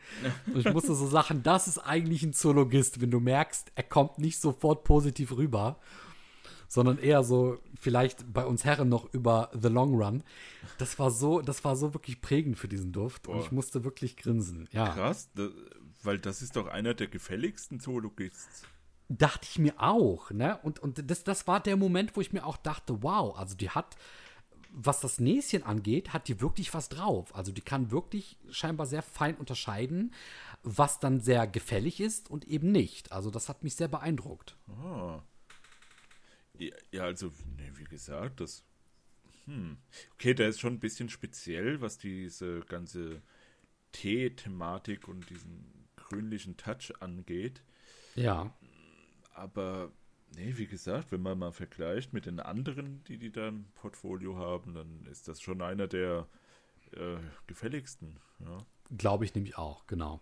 Und ich musste so lachen, das ist eigentlich ein Zoologist, wenn du merkst, er kommt nicht sofort positiv rüber, sondern eher so vielleicht bei uns Herren noch über The Long Run. Das war so, das war so wirklich prägend für diesen Duft und Boah. ich musste wirklich grinsen. Ja, Krass, da, weil das ist doch einer der gefälligsten Zoologists. dachte ich mir auch, ne? Und, und das, das war der Moment, wo ich mir auch dachte, wow, also die hat, was das Näschen angeht, hat die wirklich was drauf. Also die kann wirklich scheinbar sehr fein unterscheiden, was dann sehr gefällig ist und eben nicht. Also das hat mich sehr beeindruckt. Ah. Ja, also, ne, wie gesagt, das. Hm. Okay, der ist schon ein bisschen speziell, was diese ganze Tee-Thematik und diesen grünlichen Touch angeht. Ja, Aber, nee, wie gesagt, wenn man mal vergleicht mit den anderen, die die da im Portfolio haben, dann ist das schon einer der äh, gefälligsten. Ja. glaube ich nämlich auch, genau.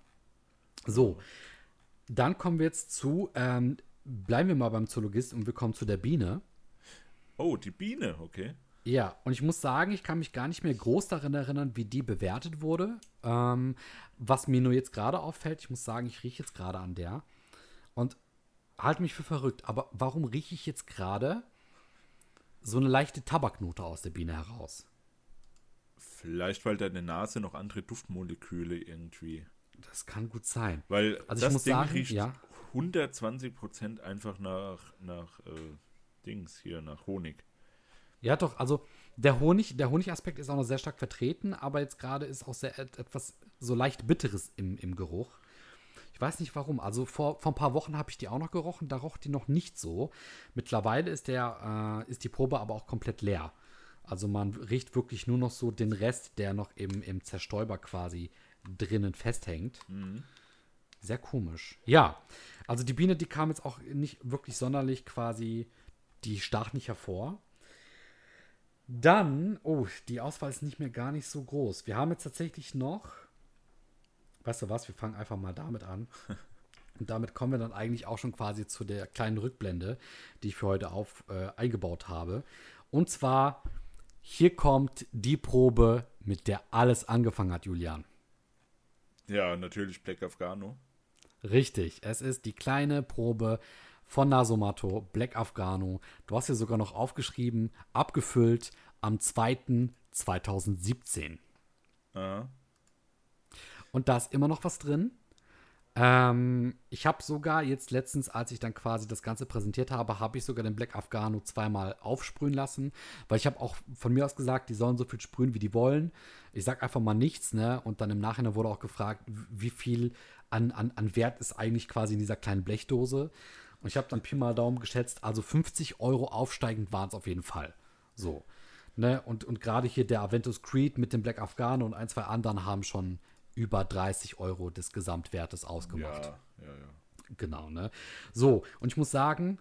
So, dann kommen wir jetzt zu, ähm, bleiben wir mal beim Zoologist und wir kommen zu der Biene. Oh, die Biene, okay. Ja, und ich muss sagen, ich kann mich gar nicht mehr groß daran erinnern, wie die bewertet wurde. Ähm, was mir nur jetzt gerade auffällt, ich muss sagen, ich rieche jetzt gerade an der und halte mich für verrückt. Aber warum rieche ich jetzt gerade so eine leichte Tabaknote aus der Biene heraus? Vielleicht, weil deine Nase noch andere Duftmoleküle irgendwie. Das kann gut sein. Weil Also ich das muss Ding sagen, riecht ja. 120% einfach nach, nach äh, Dings hier, nach Honig. Ja, doch, also der Honig, der Honigaspekt ist auch noch sehr stark vertreten, aber jetzt gerade ist auch sehr et- etwas so leicht Bitteres im, im Geruch. Ich weiß nicht warum. Also vor, vor ein paar Wochen habe ich die auch noch gerochen, da roch die noch nicht so. Mittlerweile ist, der, äh, ist die Probe aber auch komplett leer. Also man riecht wirklich nur noch so den Rest, der noch im, im Zerstäuber quasi drinnen festhängt. Sehr komisch. Ja, also die Biene, die kam jetzt auch nicht wirklich sonderlich quasi, die stach nicht hervor. Dann, oh, die Auswahl ist nicht mehr gar nicht so groß. Wir haben jetzt tatsächlich noch, weißt du was, wir fangen einfach mal damit an. Und damit kommen wir dann eigentlich auch schon quasi zu der kleinen Rückblende, die ich für heute auf, äh, eingebaut habe. Und zwar, hier kommt die Probe, mit der alles angefangen hat, Julian. Ja, natürlich Black Afghano. Richtig, es ist die kleine Probe von Nasomato, Black Afghano. Du hast hier sogar noch aufgeschrieben, abgefüllt am 2.2017. Aha. Und da ist immer noch was drin. Ähm, ich habe sogar jetzt letztens, als ich dann quasi das Ganze präsentiert habe, habe ich sogar den Black Afghano zweimal aufsprühen lassen, weil ich habe auch von mir aus gesagt, die sollen so viel sprühen, wie die wollen. Ich sage einfach mal nichts, ne? Und dann im Nachhinein wurde auch gefragt, wie viel an, an, an Wert ist eigentlich quasi in dieser kleinen Blechdose. Und ich habe dann Pi mal Daumen geschätzt, also 50 Euro aufsteigend waren es auf jeden Fall. So. Ne? Und, und gerade hier der Aventus Creed mit dem Black Afghano und ein, zwei anderen haben schon über 30 Euro des Gesamtwertes ausgemacht. Ja, ja, ja. Genau, ne? So, und ich muss sagen,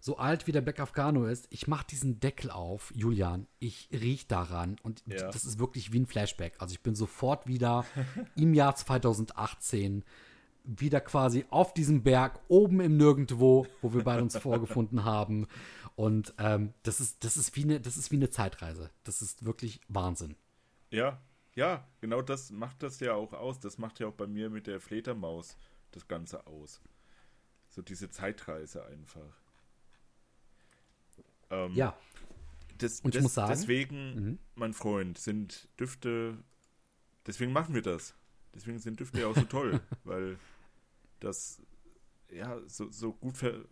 so alt wie der Black Afghano ist, ich mache diesen Deckel auf, Julian, ich riech daran und Ja. das ist wirklich wie ein Flashback. Also ich bin sofort wieder im Jahr 2018 wieder quasi auf diesem Berg oben im Nirgendwo, wo wir beide uns vorgefunden haben. Und ähm, das, ist, das, ist wie eine, das ist wie eine Zeitreise. Das ist wirklich Wahnsinn. Ja, ja, genau das macht das ja auch aus. Das macht ja auch bei mir mit der Fledermaus das Ganze aus. So diese Zeitreise einfach. Ähm, Ja, das, und ich das, muss sagen- deswegen, Mhm. mein Freund, sind Düfte, deswegen machen wir das. Deswegen sind Düfte ja auch so toll, weil das ja so, so gut ver,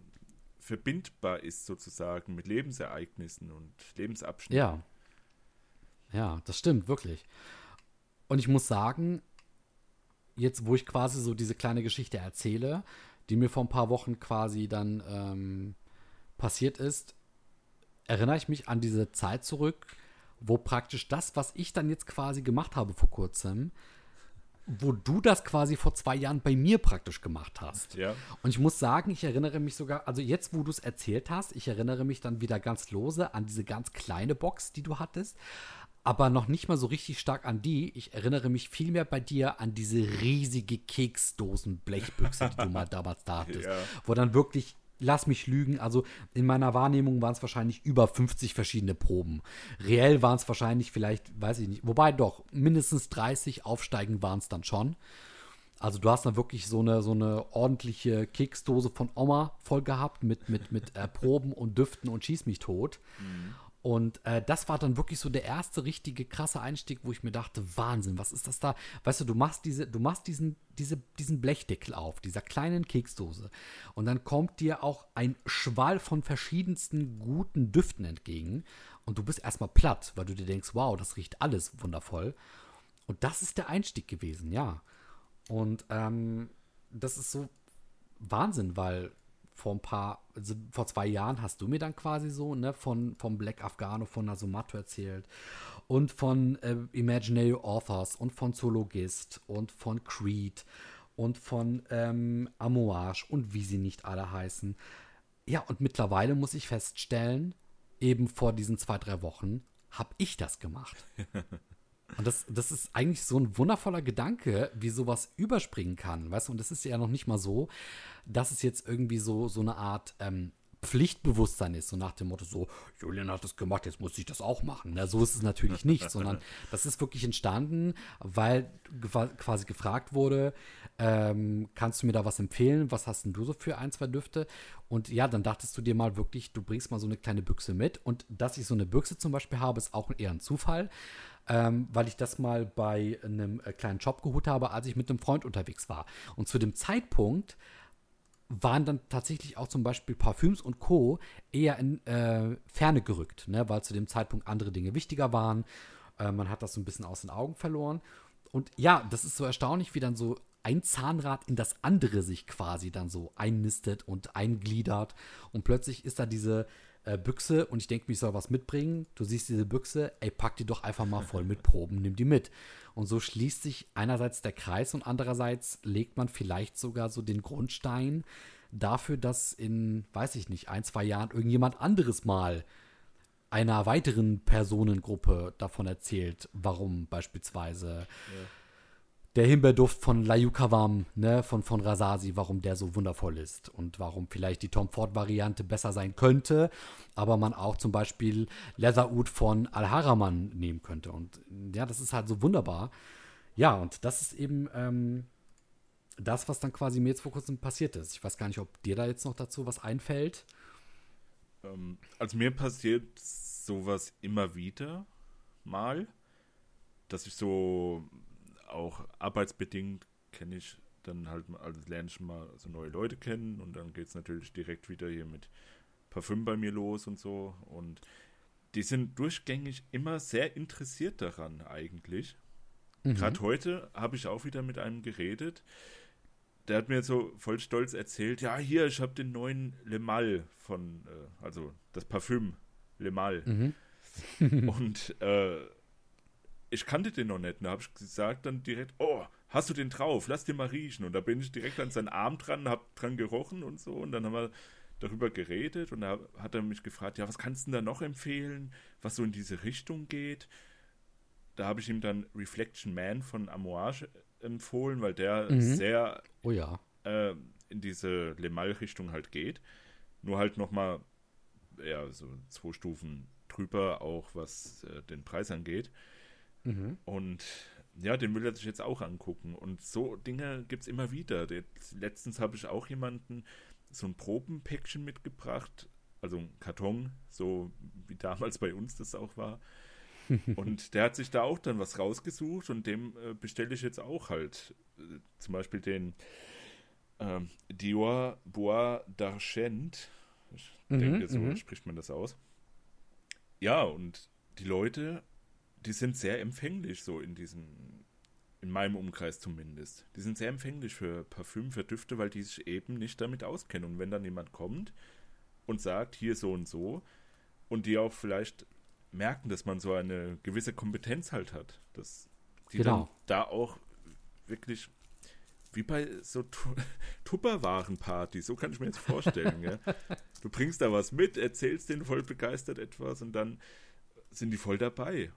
verbindbar ist sozusagen mit Lebensereignissen und Lebensabschnitten. Ja. Ja, das stimmt, wirklich. Und ich muss sagen, jetzt, wo ich quasi so diese kleine Geschichte erzähle, die mir vor ein paar Wochen quasi dann ähm, passiert ist, erinnere ich mich an diese Zeit zurück, wo praktisch das, was ich dann jetzt quasi gemacht habe vor kurzem, wo du das quasi vor zwei Jahren bei mir praktisch gemacht hast. Ja, Und ich muss sagen, ich erinnere mich sogar, also jetzt, wo du es erzählt hast, ich erinnere mich dann wieder ganz lose an diese ganz kleine Box, die du hattest, aber noch nicht mal so richtig stark an die. Ich erinnere mich vielmehr bei dir an diese riesige Keksdosen-Blechbüchse, die du mal damals da hattest, Ja. wo dann wirklich, lass mich lügen, also in meiner Wahrnehmung waren es wahrscheinlich über 50 verschiedene Proben. Reell waren es wahrscheinlich vielleicht, weiß ich nicht, wobei doch, mindestens 30 aufsteigen waren es dann schon. Also du hast dann wirklich so eine, so eine ordentliche Keksdose von Oma voll gehabt mit, mit, mit äh, Proben und Düften und Schieß mich tot. Und äh, das war dann wirklich so der erste richtige krasse Einstieg, wo ich mir dachte, Wahnsinn, was ist das da? Weißt du, du machst diese, du machst diesen, diese, diesen Blechdeckel auf, dieser kleinen Keksdose. Und dann kommt dir auch ein Schwall von verschiedensten guten Düften entgegen. Und du bist erstmal platt, weil du dir denkst, wow, das riecht alles wundervoll. Und das ist der Einstieg gewesen, ja. Und ähm, das ist so Wahnsinn, weil vor ein paar, also vor zwei Jahren hast du mir dann quasi so, ne, von, vom Black Afghano, von Nasumato erzählt und von äh, Imaginary Authors und von Zoologist und von Creed und von ähm, Amouage und wie sie nicht alle heißen. Ja, und mittlerweile muss ich feststellen, eben vor diesen zwei, drei Wochen habe ich das gemacht. Und das, das ist eigentlich so ein wundervoller Gedanke, wie sowas überspringen kann, weißt du? Und das ist ja noch nicht mal so, dass es jetzt irgendwie so, so eine Art ähm, Pflichtbewusstsein ist, so nach dem Motto, so, Julian hat das gemacht, jetzt muss ich das auch machen. Na, so ist es natürlich nicht, sondern das ist wirklich entstanden, weil quasi gefragt wurde, ähm, kannst du mir da was empfehlen? Was hast denn du so für ein, zwei Düfte? Und ja, dann dachtest du dir mal wirklich, du bringst mal so eine kleine Büchse mit. Und dass ich so eine Büchse zum Beispiel habe, ist auch eher ein Zufall, ähm, weil ich das mal bei einem äh, kleinen Shop geholt habe, als ich mit einem Freund unterwegs war. Und zu dem Zeitpunkt waren dann tatsächlich auch zum Beispiel Parfüms und Co. eher in äh, Ferne gerückt, ne? weil zu dem Zeitpunkt andere Dinge wichtiger waren. Äh, man hat das so ein bisschen aus den Augen verloren. Und ja, das ist so erstaunlich, wie dann so ein Zahnrad in das andere sich quasi dann so einnistet und eingliedert. Und plötzlich ist da diese äh, Büchse und ich denke, ich soll was mitbringen. Du siehst diese Büchse, ey, pack die doch einfach mal voll mit Proben, nimm die mit. Und so schließt sich einerseits der Kreis und andererseits legt man vielleicht sogar so den Grundstein dafür, dass in, weiß ich nicht, ein, zwei Jahren irgendjemand anderes mal einer weiteren Personengruppe davon erzählt, warum beispielsweise ja. Der Himbeerduft von Layukavam, ne, von, von Rasasi, warum der so wundervoll ist und warum vielleicht die Tom Ford-Variante besser sein könnte, aber man auch zum Beispiel Leatherwood von Al-Haraman nehmen könnte. Und ja, das ist halt so wunderbar. Ja, und das ist eben ähm, das, was dann quasi mir jetzt vor kurzem passiert ist. Ich weiß gar nicht, ob dir da jetzt noch dazu was einfällt. Ähm, also mir passiert sowas immer wieder mal, dass ich so auch arbeitsbedingt kenne ich dann halt, also lerne ich mal so neue Leute kennen und dann geht es natürlich direkt wieder hier mit Parfüm bei mir los und so und die sind durchgängig immer sehr interessiert daran eigentlich. Mhm. Gerade heute habe ich auch wieder mit einem geredet, der hat mir so voll stolz erzählt, ja, hier, ich habe den neuen Le Mal von, äh, also das Parfüm Le Mal. Mhm. und äh, ich kannte den noch nicht. Und da habe ich gesagt dann direkt, oh, hast du den drauf? Lass den mal riechen. Und da bin ich direkt an seinen Arm dran, habe dran gerochen und so. Und dann haben wir darüber geredet und da hat er mich gefragt, ja, was kannst du denn da noch empfehlen, was so in diese Richtung geht? Da habe ich ihm dann Reflection Man von Amouage empfohlen, weil der mhm. sehr oh ja. äh, in diese Le Mal-Richtung halt geht. Nur halt nochmal, ja, so zwei Stufen drüber, auch was äh, den Preis angeht. Mhm. Und ja, den will er sich jetzt auch angucken. Und so Dinge gibt es immer wieder. Letztens habe ich auch jemanden so ein Probenpäckchen mitgebracht, also ein Karton, so wie damals bei uns das auch war. und der hat sich da auch dann was rausgesucht und dem äh, bestelle ich jetzt auch halt äh, zum Beispiel den äh, Dior Bois d'Argent. Ich mhm, denke, so mhm. spricht man das aus. Ja, und die Leute, die sind sehr empfänglich so in diesem, in meinem Umkreis zumindest. Die sind sehr empfänglich für Parfüm, für Düfte, weil die sich eben nicht damit auskennen. Und wenn dann jemand kommt und sagt, hier so und so, und die auch vielleicht merken, dass man so eine gewisse Kompetenz halt hat. Dass die genau. dann da auch wirklich wie bei so Tupperwaren-Partys, so kann ich mir jetzt vorstellen. gell? Du bringst da was mit, erzählst denen voll begeistert etwas und dann sind die voll dabei.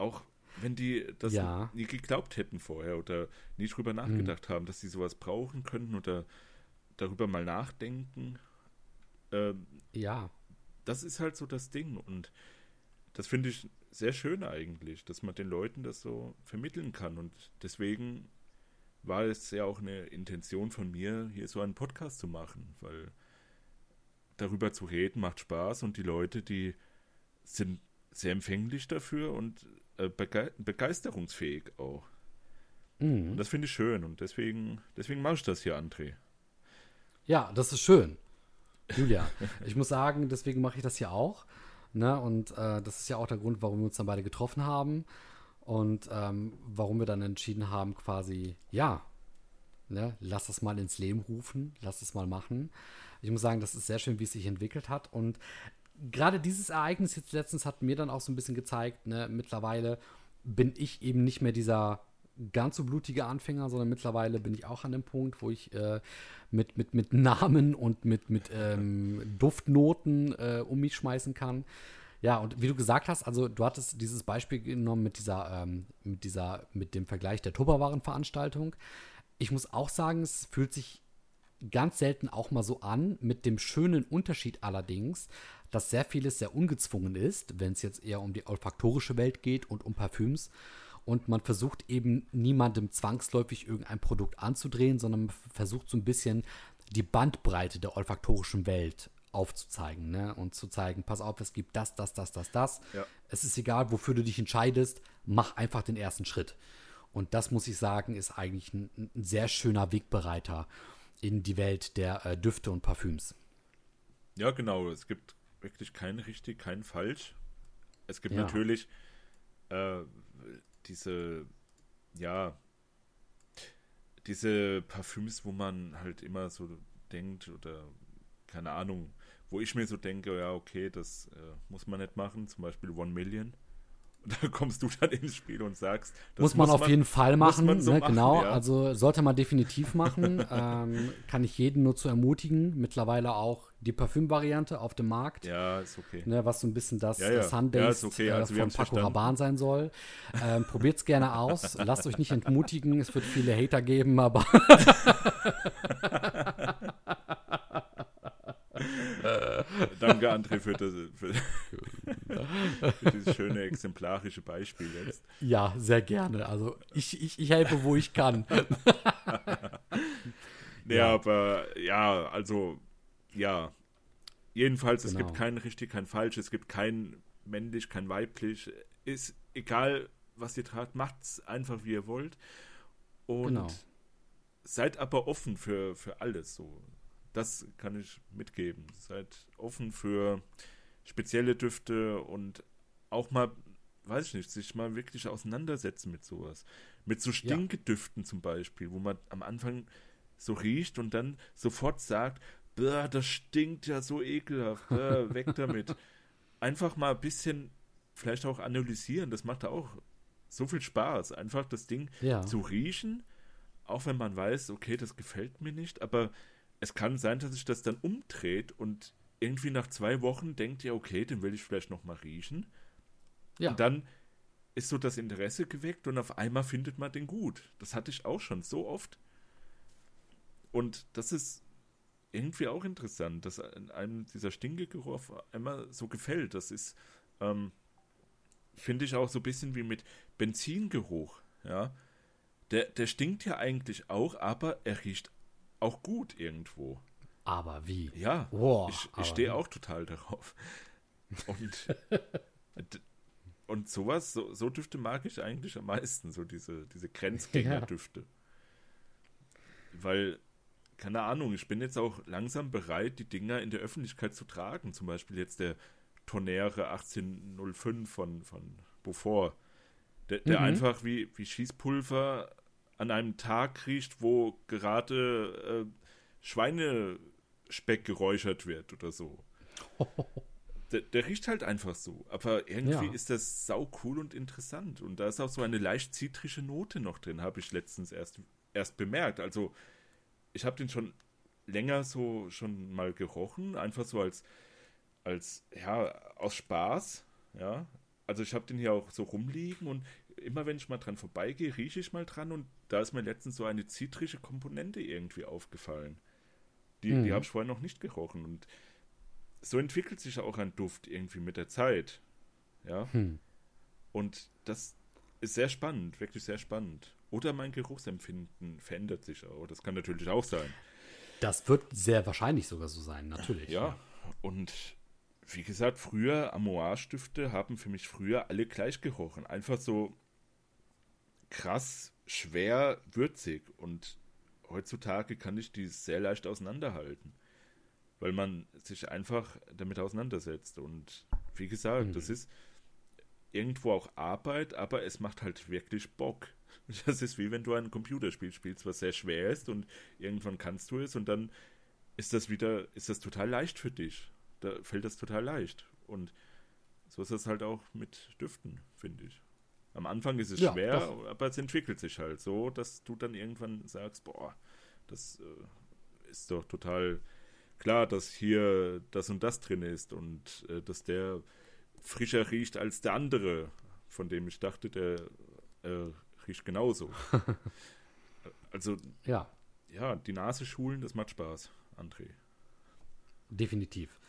Auch wenn die das ja. nie geglaubt hätten vorher oder nie drüber nachgedacht mhm. haben, dass sie sowas brauchen könnten oder darüber mal nachdenken. Ähm, ja. Das ist halt so das Ding und das finde ich sehr schön eigentlich, dass man den Leuten das so vermitteln kann. Und deswegen war es ja auch eine Intention von mir, hier so einen Podcast zu machen, weil darüber zu reden macht Spaß und die Leute, die sind sehr empfänglich dafür und bege begeisterungsfähig auch. Mhm. Und das finde ich schön und deswegen, deswegen mache ich das hier, André. Ja, das ist schön. Julia, ich muss sagen, deswegen mache ich das hier auch. Ne? Und äh, das ist ja auch der Grund, warum wir uns dann beide getroffen haben. Und ähm, warum wir dann entschieden haben, quasi, ja, ne, lass das mal ins Leben rufen, lass es mal machen. Ich muss sagen, das ist sehr schön, wie es sich entwickelt hat. Und gerade dieses Ereignis jetzt letztens hat mir dann auch so ein bisschen gezeigt, ne, mittlerweile bin ich eben nicht mehr dieser ganz so blutige Anfänger, sondern mittlerweile bin ich auch an dem Punkt, wo ich äh, mit, mit, mit Namen und mit, mit ähm, Duftnoten äh, um mich schmeißen kann. Ja, und wie du gesagt hast, also du hattest dieses Beispiel genommen mit dieser, ähm, mit dieser, mit dem Vergleich der Tupperwaren-Veranstaltung. Ich muss auch sagen, es fühlt sich ganz selten auch mal so an, mit dem schönen Unterschied allerdings, dass sehr vieles sehr ungezwungen ist, wenn es jetzt eher um die olfaktorische Welt geht und um Parfüms und man versucht eben niemandem zwangsläufig irgendein Produkt anzudrehen, sondern versucht so ein bisschen die Bandbreite der olfaktorischen Welt aufzuzeigen ne? und zu zeigen, pass auf, es gibt das, das, das, das, das. Ja. Es ist egal, wofür du dich entscheidest, mach einfach den ersten Schritt. Und das muss ich sagen, ist eigentlich ein, ein sehr schöner Wegbereiter in die Welt der äh, Düfte und Parfüms. Ja, genau. Es gibt wirklich kein richtig, kein falsch. Es gibt ja. natürlich äh, diese, ja, diese Parfüms, wo man halt immer so denkt oder keine Ahnung, wo ich mir so denke, ja, okay, das äh, muss man nicht machen, zum Beispiel One Million. Da kommst du dann ins Spiel und sagst, das muss man muss auf man, jeden Fall machen. So ne, machen genau, ja. also sollte man definitiv machen. ähm, kann ich jeden nur zu ermutigen. Mittlerweile auch die Parfüm-Variante auf dem Markt. Ja, ist okay. Ne, was so ein bisschen das ja, ja. Sunbase ja, okay. also, äh, von Paco Rabanne sein soll. Ähm, Probiert es gerne aus. Lasst euch nicht entmutigen. Es wird viele Hater geben, aber Danke, André, für, das, für, für, dieses schöne exemplarische Beispiel jetzt. Ja, sehr gerne. Also ich, ich, ich helfe, wo ich kann. nee, ja. aber ja, also ja. Jedenfalls, genau. es gibt kein richtig, kein falsch, es gibt kein männlich, kein weiblich. Ist egal, was ihr tragt, macht's einfach, wie ihr wollt. Und genau. seid aber offen für, für alles so. Das kann ich mitgeben. Seid offen für spezielle Düfte und auch mal, weiß ich nicht, sich mal wirklich auseinandersetzen mit sowas. Mit so Stinkedüften ja. zum Beispiel, wo man am Anfang so riecht und dann sofort sagt, das stinkt ja so ekelhaft, bäh, weg damit. Einfach mal ein bisschen vielleicht auch analysieren, das macht auch so viel Spaß, einfach das Ding ja. zu riechen, auch wenn man weiß, okay, das gefällt mir nicht, aber es kann sein, dass sich das dann umdreht und irgendwie nach zwei Wochen denkt ihr, okay, den will ich vielleicht noch mal riechen. Ja. Und dann ist so das Interesse geweckt und auf einmal findet man den gut. Das hatte ich auch schon so oft. Und das ist irgendwie auch interessant, dass einem dieser Stinkegeruch auf einmal so gefällt. Das ist, ähm, finde ich auch so ein bisschen wie mit Benzingeruch, ja. Der, der stinkt ja eigentlich auch, aber er riecht auch gut irgendwo. Aber wie? Ja, oh, ich, ich stehe auch total darauf. Und, und sowas, so, so Düfte mag ich eigentlich am meisten, so diese, diese Grenzgänger-Düfte. Ja. Weil, keine Ahnung, ich bin jetzt auch langsam bereit, die Dinger in der Öffentlichkeit zu tragen. Zum Beispiel jetzt der Tonnerre 1805 von, von Beaufort. Der, der mhm. einfach wie, wie Schießpulver an einem Tag riecht, wo gerade äh, Schweinespeck geräuchert wird oder so. der, der, riecht halt einfach so. Aber irgendwie ja. ist das sau cool und interessant. Und da ist auch so eine leicht zitrische Note noch drin, habe ich letztens erst, erst bemerkt. Also, ich habe den schon länger so schon mal gerochen, einfach so als, als ja, aus Spaß. Ja, also ich habe den hier auch so rumliegen und immer wenn ich mal dran vorbeigehe, rieche ich mal dran und da ist mir letztens so eine zitrische Komponente irgendwie aufgefallen. Die, mhm. die habe ich vorher noch nicht gerochen und so entwickelt sich auch ein Duft irgendwie mit der Zeit. Ja. Mhm. Und das ist sehr spannend, wirklich sehr spannend. Oder mein Geruchsempfinden verändert sich auch. Das kann natürlich auch sein. Das wird sehr wahrscheinlich sogar so sein, natürlich. Ja, ja. und wie gesagt, früher Amoir-Stifte haben für mich früher alle gleich gerochen. Einfach so krass schwer würzig und heutzutage kann ich die sehr leicht auseinanderhalten, weil man sich einfach damit auseinandersetzt und wie gesagt, mhm. das ist irgendwo auch Arbeit, aber es macht halt wirklich Bock. Das ist wie wenn du ein Computerspiel spielst, was sehr schwer ist und irgendwann kannst du es und dann ist das wieder, ist das total leicht für dich. Da fällt das total leicht. Und so ist es halt auch mit Düften, finde ich. Am Anfang ist es ja, schwer, doch. aber es entwickelt sich halt so, dass du dann irgendwann sagst, boah, das äh, ist doch total klar, dass hier das und das drin ist und äh, dass der frischer riecht als der andere, von dem ich dachte, der äh, riecht genauso. also, ja. ja, die Nase schulen, das macht Spaß, André. Definitiv.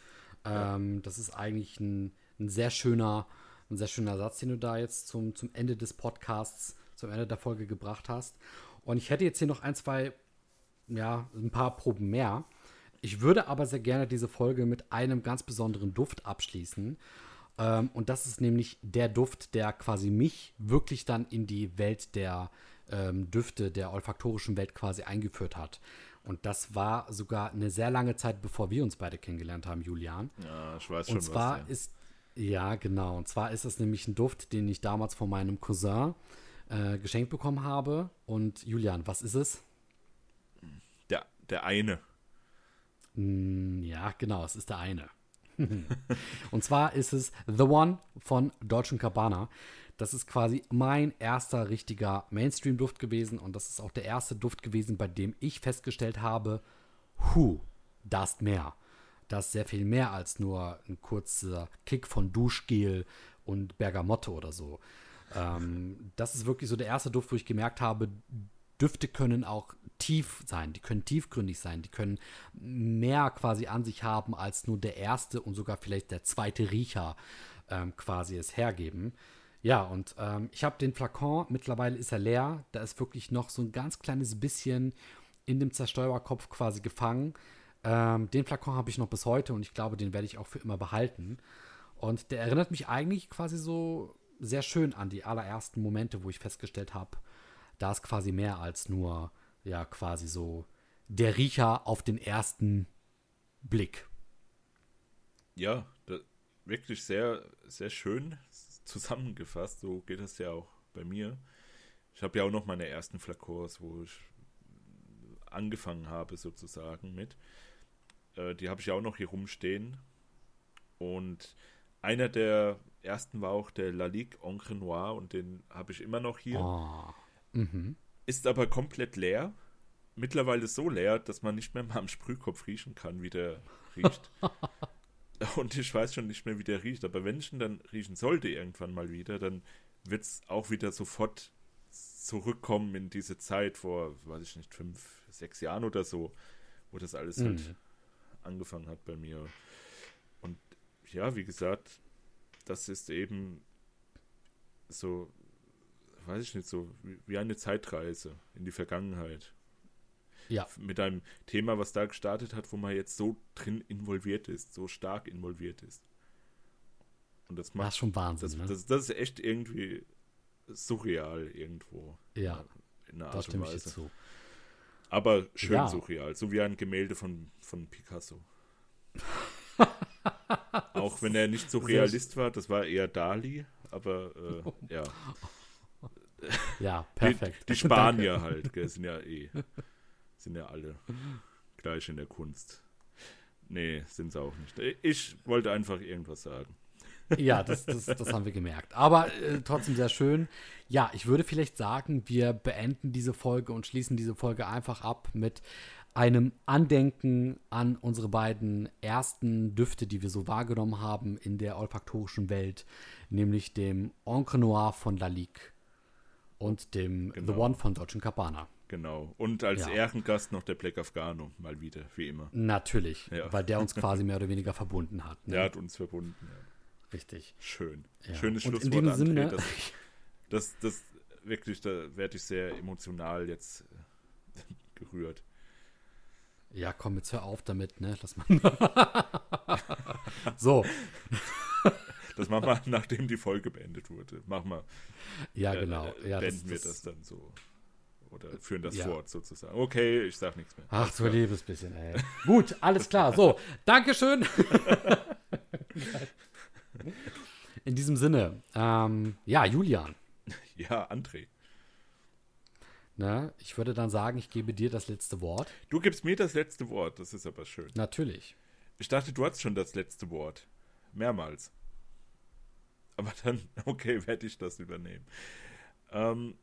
Ja. Ähm, das ist eigentlich ein, ein sehr schöner ein sehr schöner Satz, den du da jetzt zum, zum Ende des Podcasts, zum Ende der Folge gebracht hast. Und ich hätte jetzt hier noch ein, zwei, ja, ein paar Proben mehr. Ich würde aber sehr gerne diese Folge mit einem ganz besonderen Duft abschließen. Ähm, und das ist nämlich der Duft, der quasi mich wirklich dann in die Welt der ähm, Düfte, der olfaktorischen Welt quasi eingeführt hat. Und das war sogar eine sehr lange Zeit, bevor wir uns beide kennengelernt haben, Julian. Ja, ich weiß schon. Und zwar was, ja. ist ja, genau. Und zwar ist es nämlich ein Duft, den ich damals von meinem Cousin äh, geschenkt bekommen habe. Und Julian, was ist es? Der, der eine. Mm, ja, genau, es ist der eine. und zwar ist es The One von Deutschen Cabana. Das ist quasi mein erster richtiger Mainstream-Duft gewesen und das ist auch der erste Duft gewesen, bei dem ich festgestellt habe, hu, da ist mehr. Da ist sehr viel mehr als nur ein kurzer Kick von Duschgel und Bergamotte oder so. Ähm, das ist wirklich so der erste Duft, wo ich gemerkt habe, Düfte können auch tief sein, die können tiefgründig sein, die können mehr quasi an sich haben, als nur der erste und sogar vielleicht der zweite Riecher ähm, quasi es hergeben. Ja, und ähm, ich habe den Flakon, mittlerweile ist er leer, da ist wirklich noch so ein ganz kleines bisschen in dem Zerstörerkopf quasi gefangen. Ähm, den Flakon habe ich noch bis heute und ich glaube, den werde ich auch für immer behalten. Und der erinnert mich eigentlich quasi so sehr schön an die allerersten Momente, wo ich festgestellt habe, da ist quasi mehr als nur, ja, quasi so der Riecher auf den ersten Blick. Ja, wirklich sehr, sehr schön zusammengefasst. So geht es ja auch bei mir. Ich habe ja auch noch meine ersten Flakors, wo ich angefangen habe, sozusagen mit. Äh, die habe ich ja auch noch hier rumstehen. Und einer der ersten war auch der Lalique Encre Noir und den habe ich immer noch hier. Oh. Mhm. Ist aber komplett leer. Mittlerweile so leer, dass man nicht mehr mal am Sprühkopf riechen kann, wie der riecht. Und ich weiß schon nicht mehr, wie der riecht. Aber wenn ich ihn dann riechen sollte, irgendwann mal wieder, dann wird es auch wieder sofort zurückkommen in diese Zeit vor, weiß ich nicht, fünf, sechs Jahren oder so, wo das alles mhm. halt angefangen hat bei mir. Und ja, wie gesagt, das ist eben so weiß ich nicht, so wie eine Zeitreise in die Vergangenheit. Ja. Mit einem Thema, was da gestartet hat, wo man jetzt so drin involviert ist, so stark involviert ist. Und das macht das schon Wahnsinn. Das, ne? das, das, ist echt irgendwie surreal irgendwo. Ja. In einer Art und Weise. zu. Aber schön ja. surreal, so wie ein Gemälde von, von Picasso. Auch wenn er nicht so Realist war, das war eher Dali, aber äh, ja. Ja, perfekt. Die, die Spanier halt, gell, sind ja eh, sind ja alle gleich in der Kunst. Nee, sind sie auch nicht. Ich wollte einfach irgendwas sagen. Ja, das, das, das haben wir gemerkt. Aber äh, trotzdem sehr schön. Ja, ich würde vielleicht sagen, wir beenden diese Folge und schließen diese Folge einfach ab mit einem Andenken an unsere beiden ersten Düfte, die wir so wahrgenommen haben in der olfaktorischen Welt, nämlich dem Encre Noir von Lalique und dem genau. The One von Deutschen Cabana. Genau. Und als ja. Ehrengast noch der Black Afghano, mal wieder, wie immer. Natürlich, ja. weil der uns quasi mehr oder weniger verbunden hat. Ne? Der hat uns verbunden, ja. Richtig. Schön. Ja. Schönes Schlusswort, in dem Sinne, das, das, das, wirklich, da werde ich sehr emotional jetzt äh, gerührt. Ja, komm, jetzt hör auf damit, ne? Lass mal. so. Das machen wir, nachdem die Folge beendet wurde. Machen wir. Ja, äh, genau. Ja, beenden das, wir das dann so. Oder führen das ja. fort sozusagen. Okay, ich sag nichts mehr. Ach, du liebes bisschen, ey. Gut, alles klar. So, Dankeschön. In diesem Sinne, ähm, ja, Julian. Ja, André. Na, ich würde dann sagen, ich gebe dir das letzte Wort. Du gibst mir das letzte Wort, das ist aber schön. Natürlich. Ich dachte, du hast schon das letzte Wort. Mehrmals. Aber dann, okay, werde ich das übernehmen. Ähm,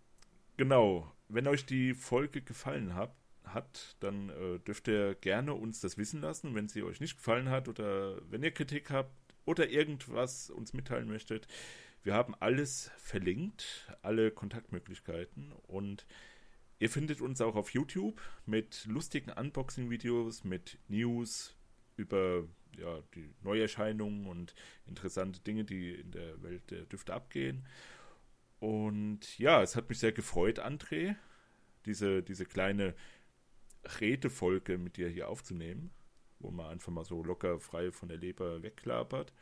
genau, wenn euch die Folge gefallen hat, hat dann äh, dürft ihr gerne uns das wissen lassen, wenn sie euch nicht gefallen hat oder wenn ihr Kritik habt oder irgendwas uns mitteilen möchtet. Wir haben alles verlinkt, alle Kontaktmöglichkeiten und ihr findet uns auch auf YouTube mit lustigen Unboxing-Videos, mit News über ja, die Neuerscheinungen und interessante Dinge, die in der Welt der Düfte abgehen. Und ja, es hat mich sehr gefreut, André, diese, diese kleine Redefolge mit dir hier aufzunehmen, wo man einfach mal so locker frei von der Leber wegklapert.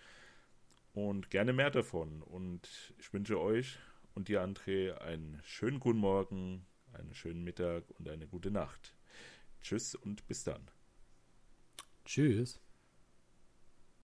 Und gerne mehr davon. Und ich wünsche euch und dir, André, einen schönen guten Morgen, einen schönen Mittag und eine gute Nacht. Tschüss und bis dann. Tschüss.